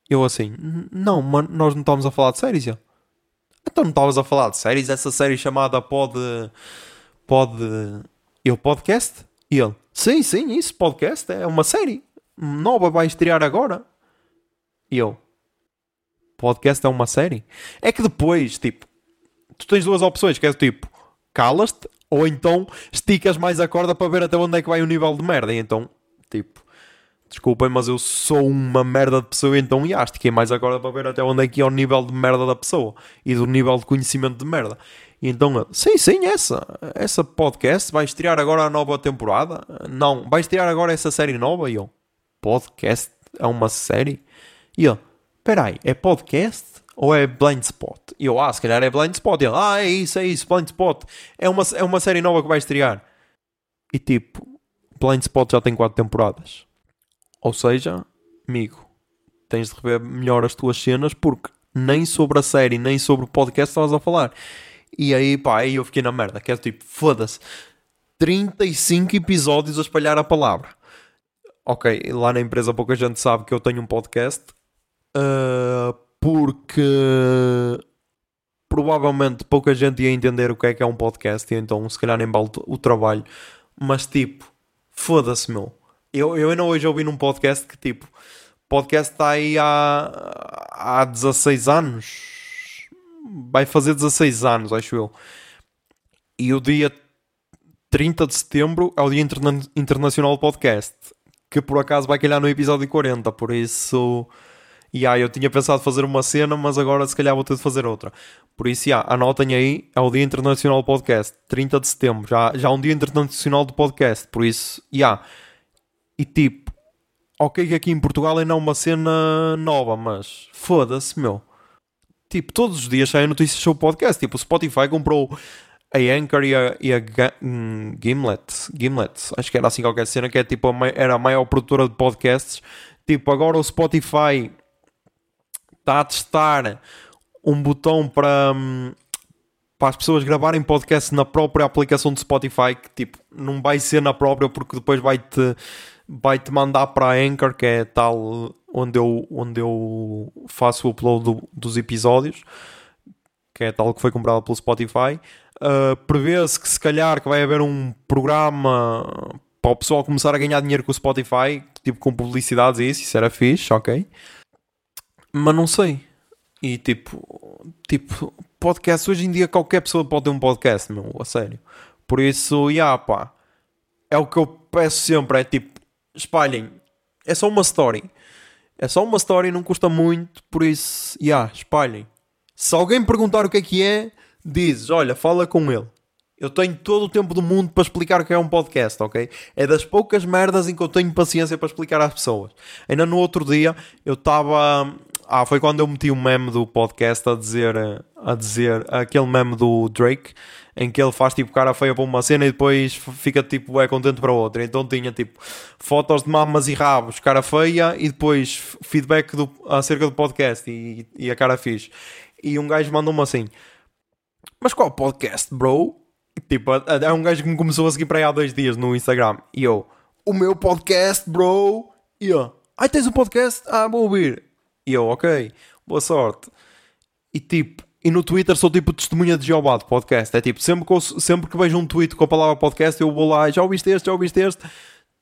Eu assim, "N- não, mano, nós não estamos a falar de séries, ele. Então não estavas a falar de séries? Essa série chamada Pod... Pod... Eu podcast? E ele, sim, sim, isso, podcast, é uma série. Nova, vai estrear agora. E eu, podcast é uma série? É que depois, tipo, tu tens duas opções, que é tipo, calas-te, ou então esticas mais a corda para ver até onde é que vai o nível de merda. E então, tipo, desculpem, mas eu sou uma merda de pessoa, então já, estiquei mais a corda para ver até onde é que é o nível de merda da pessoa e do nível de conhecimento de merda. E então, eu, sim, sim, essa, essa podcast vai estrear agora a nova temporada? Não, vai estrear agora essa série nova? E eu, podcast? É uma série? E ele, peraí, é podcast ou é Blind Spot? E eu, ah, se calhar é Blind Spot. E ele, ah, é isso, é isso, Blind Spot. É uma, é uma série nova que vai estrear. E tipo, Blind Spot já tem quatro temporadas. Ou seja, amigo, tens de rever melhor as tuas cenas porque nem sobre a série, nem sobre o podcast estavas a falar. E aí, pá, aí eu fiquei na merda. Que é tipo, foda-se. 35 episódios a espalhar a palavra. Ok, lá na empresa pouca gente sabe que eu tenho um podcast. ah, porque provavelmente pouca gente ia entender o que é que é um podcast. E então, se calhar, nem vale o trabalho. Mas tipo, foda-se, meu. Eu, eu ainda hoje ouvi num podcast que tipo, podcast está aí há, há 16 anos. Vai fazer 16 anos, acho eu. E o dia 30 de setembro é o Dia Interna- Internacional do Podcast. Que por acaso vai calhar no episódio 40. Por isso, yeah, eu tinha pensado fazer uma cena, mas agora se calhar vou ter de fazer outra. Por isso, yeah, anotem aí, é o Dia Internacional do Podcast, 30 de setembro. Já, já é um Dia Internacional do Podcast. Por isso, yeah. E tipo, ok que aqui em Portugal ainda é uma cena nova, mas foda-se, meu. Tipo, todos os dias saem notícias sobre podcast. Tipo, o Spotify comprou a Anchor e a, e a hum, Gimlet. Gimlet, acho que era assim qualquer cena, que é tipo a, era a maior produtora de podcasts. Tipo, agora o Spotify está a testar um botão para, hum, para as pessoas gravarem podcast na própria aplicação do Spotify, que tipo, não vai ser na própria porque depois vai-te vai -te mandar para a Anchor, que é tal onde eu, onde eu faço o upload do- dos episódios, que é tal que foi comprada pelo Spotify. Uh, Prevê-se que se calhar que vai haver um programa para o pessoal começar a ganhar dinheiro com o Spotify, tipo com publicidades e isso, isso era fixe, ok. Mas não sei. E tipo, tipo, podcast, hoje em dia qualquer pessoa pode ter um podcast, meu, a sério. Por isso, já pá, é o que eu peço sempre, é tipo, espalhem. É só uma story. É só uma story, não custa muito, por isso, já, espalhem. Se alguém perguntar o que é que é, dizes, olha, fala com ele. Eu tenho todo o tempo do mundo para explicar o que é um podcast, ok? É das poucas merdas em que eu tenho paciência para explicar às pessoas. Ainda no outro dia eu estava. Ah, foi quando eu meti o meme do podcast a dizer, a dizer aquele meme do Drake em que ele faz tipo cara feia para uma cena e depois fica tipo é contente para outra. Então tinha tipo fotos de mamas e rabos, cara feia e depois feedback do, acerca do podcast e, e a cara fixe. E um gajo mandou-me assim: Mas qual podcast, bro? Tipo, é um gajo que me começou a seguir para aí há dois dias no Instagram. E eu, o meu podcast, bro. E eu, ai, tens um podcast? Ah, vou ouvir. E eu, ok, boa sorte. E tipo, e no Twitter sou tipo testemunha de Jeová de podcast. É tipo, sempre que, eu- sempre que vejo um tweet com a palavra podcast, eu vou lá, já ouviste este, já ouviste este.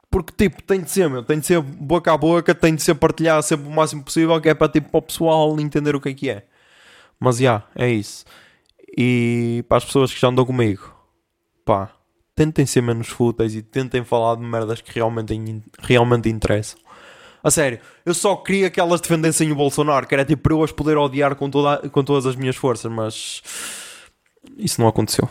Porque tipo, tem de ser, meu, tem de ser boca a boca, tem de ser partilhar sempre o máximo possível, que é para tipo, para o pessoal entender o que é que é. Mas já, é isso. E para as pessoas que já andam comigo, pá, tentem ser menos fúteis e tentem falar de merdas que realmente, realmente interessam. A sério, eu só queria que elas defendessem o Bolsonaro, que era tipo para eu as poder odiar com, toda, com todas as minhas forças, mas isso não aconteceu.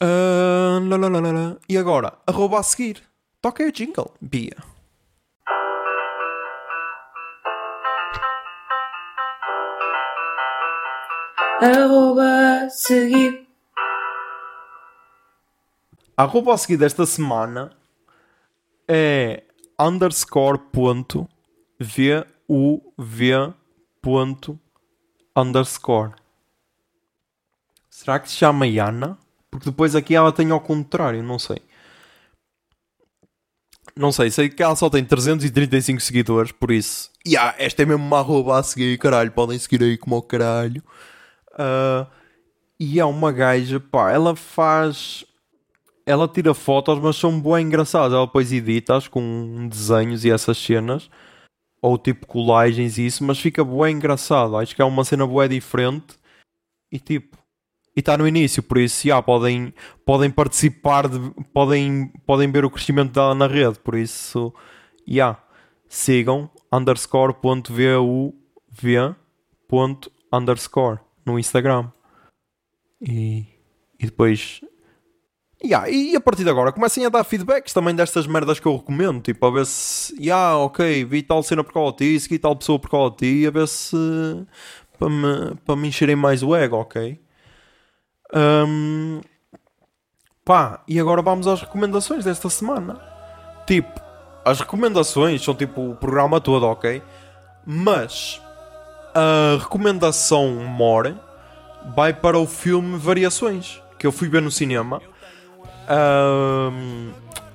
Lá. E agora, arroba a seguir. Toca o jingle, Bia. Arroba seguir. A arroba a seguir desta semana é underscore ponto v u v ponto underscore. Será que se chama Yana? Porque depois aqui ela tem ao contrário, não sei. Não sei, sei que ela só tem 335 seguidores, por isso. Yeah, esta é mesmo uma arroba a seguir, caralho. Podem seguir aí como o caralho. Ah, e é uma gaja, pá, ela faz. Ela tira fotos, mas são bem engraçadas. Ela depois edita-as com desenhos e essas cenas, ou tipo colagens e isso, mas fica bem engraçado. Acho que é uma cena bué diferente e tipo. E está no início, por isso já podem, podem participar, de, podem, podem ver o crescimento dela na rede. Por isso, já sigam underscore.vuv ponto underscore no Instagram. E, e depois. Yeah, e a partir de agora comecem a dar feedbacks também destas merdas que eu recomendo. Tipo, a ver se. Yeah, ok, vi tal cena por causa ti, segui tal pessoa por causa ti. A ver se. Para me, para me encherem mais o ego, ok? Hum, pá, e agora vamos às recomendações desta semana. Tipo, as recomendações são tipo o programa todo, ok? Mas a recomendação more vai para o filme Variações, que eu fui ver no cinema.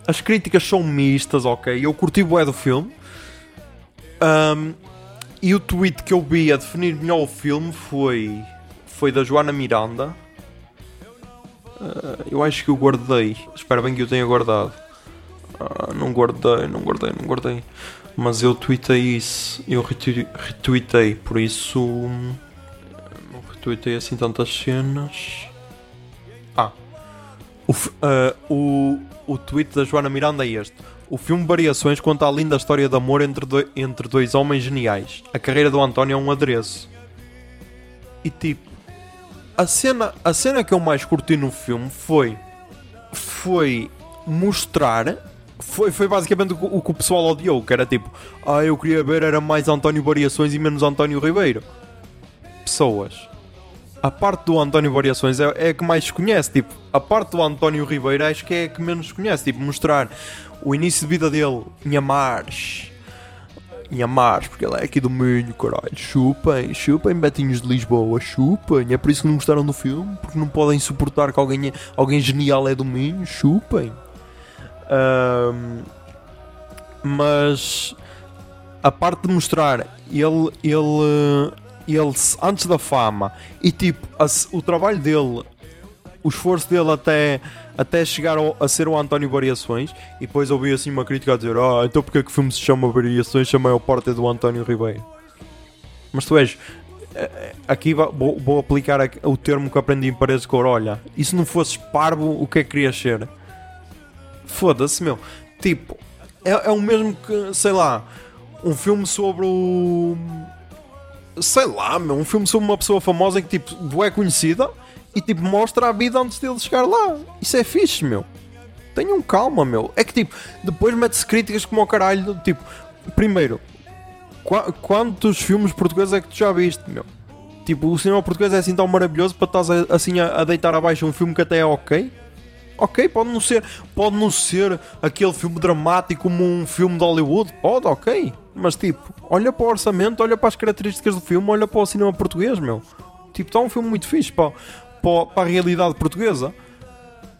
As críticas são mistas, ok? Eu curti bué do filme. Ahm, e o tweet que eu vi a definir melhor o filme foi, foi da Joana Miranda. Ah, eu acho que eu guardei. Espero bem que eu tenha guardado. Ah, não guardei, não guardei, não guardei. Mas eu tweetei isso. Eu retui- retweetei, por isso. hum, Não retweetei assim tantas cenas. O, ah, o, o tweet da Joana Miranda é este. O filme Variações conta a linda história de amor entre, doi- entre dois homens geniais. A carreira do António é um adereço. E tipo, a cena, a cena que eu mais curti no filme foi foi mostrar foi, foi basicamente o, o que o pessoal odiou, que era tipo, ah, eu queria ver era mais António Variações e menos António Ribeiro. pessoas, a parte do António Variações é, é a que mais se conhece. Tipo, a parte do António Ribeiro acho que é a que menos se conhece. Tipo, mostrar o início de vida dele em Amares. Em Amares, porque ele é aqui do Minho, caralho. Chupem, chupem, Betinhos de Lisboa, chupem. É por isso que não gostaram do filme, porque não podem suportar que alguém, alguém genial é do Minho, chupem. Ahm, mas a parte de mostrar ele, ele, ele se- antes da fama e tipo a se- o trabalho dele, o esforço dele até, até chegar ao- a ser o António Variações e depois ouvi assim uma crítica a dizer ah, então porque é que o filme se chama Variações chama o porta do António Ribeiro mas tu és eh, aqui va- vou, vou aplicar aqui o termo que aprendi em Paredes Cor olha, e se não fosses parvo o que é que querias ser? foda-se meu tipo, é, é o mesmo que, sei lá um filme sobre o. Sei lá, meu, um filme sobre uma pessoa famosa que tipo é conhecida e tipo mostra a vida antes dele chegar lá. Isso é fixe, meu. Tenham calma, meu. É que tipo, depois mete-se críticas como ao caralho. Tipo, primeiro, qua- quantos filmes portugueses é que tu já viste, meu? Tipo, o cinema português é assim tão maravilhoso para estás assim a, a deitar abaixo um filme que até é ok? Ok, pode não ser, pode não ser aquele filme dramático como um filme de Hollywood, pode, ok. Mas tipo, olha para o orçamento, olha para as características do filme, olha para o cinema português, meu. Tipo, está um filme muito fixe para, para, para a realidade portuguesa.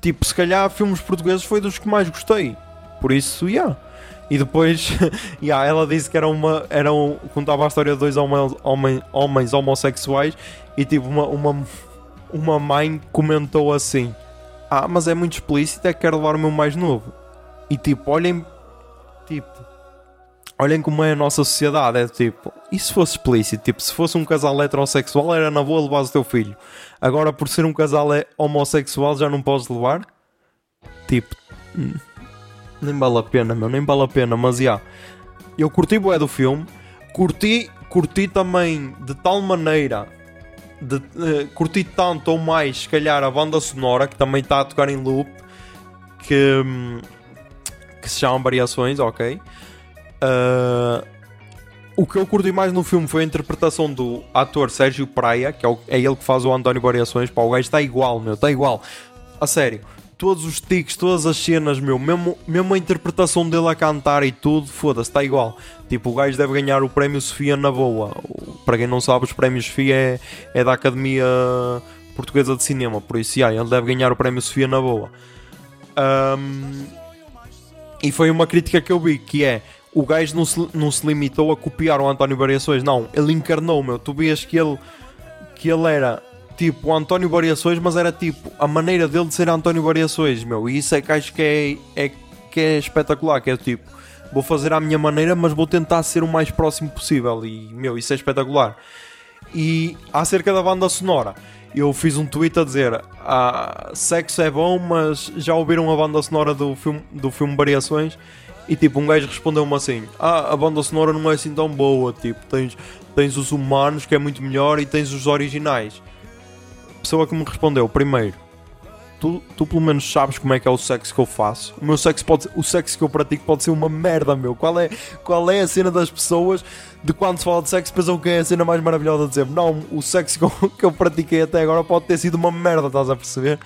Tipo, se calhar filmes portugueses foi dos que mais gostei. Por isso, yeah. E depois, yeah, ela disse que era uma. Era um, contava a história de dois homens, homem, homens homossexuais e tipo, uma, uma, uma mãe comentou assim: Ah, mas é muito explícito, é que quero levar o meu mais novo. E tipo, olhem. Olhem como é a nossa sociedade, é tipo, e se fosse explícito? Tipo, se fosse um casal heterossexual, era na boa levar o teu filho. Agora, por ser um casal homossexual, já não podes levar? Tipo, hum, nem vale a pena, meu, nem vale a pena, mas já. Eu curti bué do filme, curti, curti também de tal maneira, de, eh, curti tanto ou mais, se calhar, a banda sonora, que também está a tocar em loop, que, hum, que se chamam Variações, ok? Ah, o que eu curti mais no filme foi a interpretação do ator Sérgio Praia, que é, o- é ele que faz o António Variações. Pá, o gajo está igual, meu, está igual. A sério, todos os tiques, todas as cenas, meu, mesmo, mesmo a interpretação dele a cantar e tudo, foda-se, está igual. Tipo, o gajo deve ganhar o prémio Sofia na boa. Para quem não sabe, os prémios Sofia é, é da Academia Portuguesa de Cinema, por isso, yeah, ele deve ganhar o prémio Sofia na boa. Ahm, e foi uma crítica que eu vi, que é o gajo não se, não se limitou a copiar o António Variações, não, ele encarnou, meu, tu vias que ele que ele era tipo o António Variações, mas era tipo a maneira dele de ser António Variações, meu, e isso é que acho que é, é, que é espetacular, que é tipo, vou fazer à minha maneira, mas vou tentar ser o mais próximo possível, e meu, isso é espetacular. E acerca da banda sonora, eu fiz um tweet a dizer: ah, sexo é bom, mas já ouviram a banda sonora do filme, do filme Variações? E tipo, um gajo respondeu-me assim: Ah, a banda sonora não é assim tão boa. Tipo, tens, tens os humanos, que é muito melhor, e tens os originais. Pessoa que me respondeu: Primeiro, tu, tu pelo menos sabes como é que é o sexo que eu faço. O meu sexo pode o sexo que eu pratico pode ser uma merda, meu. Qual é, qual é a cena das pessoas de quando se fala de sexo pensam que é a cena mais maravilhosa de dizer não, o sexo que eu, que eu pratiquei até agora pode ter sido uma merda, estás a perceber?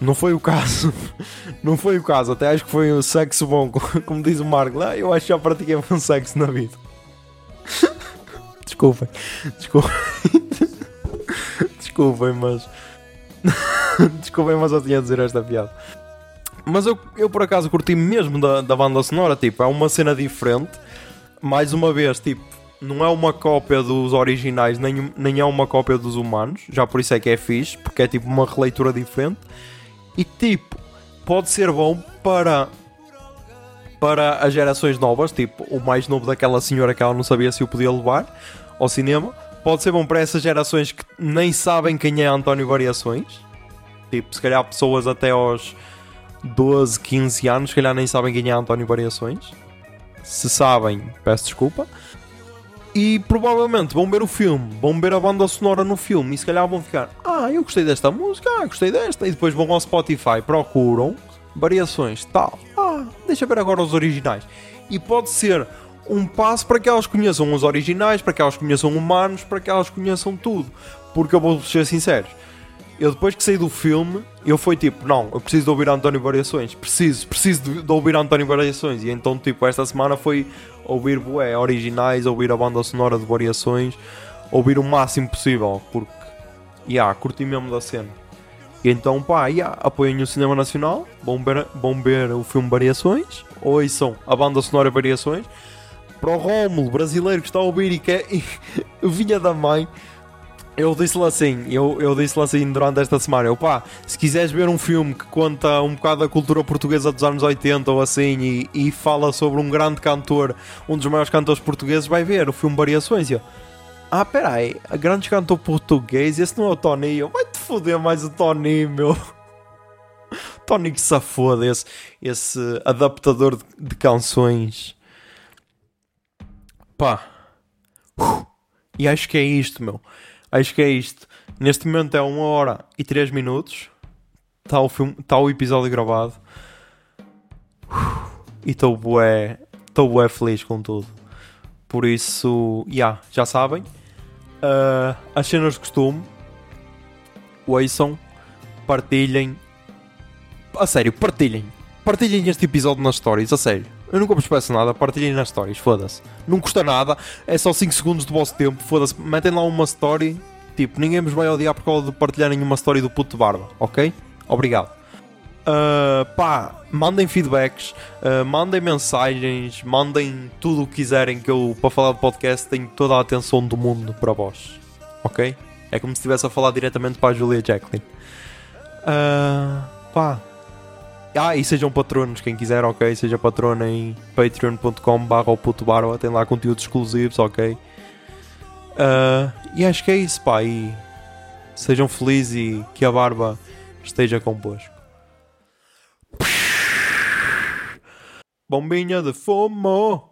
Não foi o caso. Não foi o caso. Até acho que foi um sexo bom, como diz o Marco. Ah, eu acho que já pratiquei um sexo na vida. Desculpem. Desculpem. Desculpem, mas. Desculpem, mas eu tinha a dizer esta piada. Mas eu, eu por acaso curti mesmo da, da banda sonora. Tipo, é uma cena diferente. Mais uma vez, tipo, não é uma cópia dos originais, nem, nem é uma cópia dos humanos. Já por isso é que é fixe, porque é tipo uma releitura diferente. E tipo, pode ser bom para para as gerações novas, tipo o mais novo daquela senhora que ela não sabia se o podia levar ao cinema. Pode ser bom para essas gerações que nem sabem quem é António Variações. Tipo, se calhar pessoas até aos 12, 15 anos, se calhar nem sabem quem é António Variações. Se sabem, peço desculpa. E provavelmente vão ver o filme, vão ver a banda sonora no filme e se calhar vão ficar: Ah, eu gostei desta música, ah, gostei desta. E depois vão ao Spotify, procuram variações, tal. Ah, deixa ver agora os originais. E pode ser um passo para que elas conheçam os originais, para que elas conheçam humanos, para que elas conheçam tudo. Porque eu vou ser sincero, eu depois que saí do filme, eu fui tipo, não, eu preciso de ouvir António Variações, preciso, preciso de, de ouvir António Variações. E então, tipo, esta semana foi ouvir bué, originais, ouvir a banda sonora de Variações, ouvir o máximo possível, porque, yeah, curti mesmo da cena. E então, pá, yeah, apoiem o cinema nacional, vão ver, vão ver o filme Variações, ouçam a banda sonora Variações. Para o Rómulo, brasileiro que está a ouvir e que é vinha da mãe, eu disse-lhe assim, eu, eu disse-lhe assim durante esta semana, eu pá, se quiseres ver um filme que conta um bocado da cultura portuguesa dos anos 80 ou assim e, e fala sobre um grande cantor, um dos maiores cantores portugueses, vai ver o filme Variações. Eu, ah, peraí, grande cantor português, esse não é o Tony? Eu, vai-te foder mais o Tony, meu. Tony que se foda, esse, adaptador de, de canções. Pá. Uf. E acho que é isto, meu. Acho que é isto. Neste momento é 1 hora e 3 minutos. Está o, filme, tá o episódio gravado. E estou bué, estou bué feliz com tudo. Por isso, yeah, já sabem. Uh, as cenas de costume. Ouçam. Partilhem. A sério, partilhem. Partilhem este episódio nas stories, a sério. Eu nunca vos peço nada, partilhem nas stories, foda-se. Não custa nada, é só 5 segundos do vosso tempo, foda-se. Metem lá uma story, tipo, ninguém vos vai odiar por causa de partilharem uma story do puto de barba, ok? Obrigado. Uh, pá, mandem feedbacks, uh, mandem mensagens, mandem tudo o que quiserem que eu, para falar de podcast, tenho toda a atenção do mundo para vós, ok? É como se estivesse a falar diretamente para a Julia Jacqueline. Uh, pá, ah, e sejam patronos, quem quiser, ok? Seja patrono em patreon.com barra tem lá conteúdos exclusivos, ok? Uh, e acho que é isso, pá. E sejam felizes e que a barba esteja convosco. Bombinha de fumo.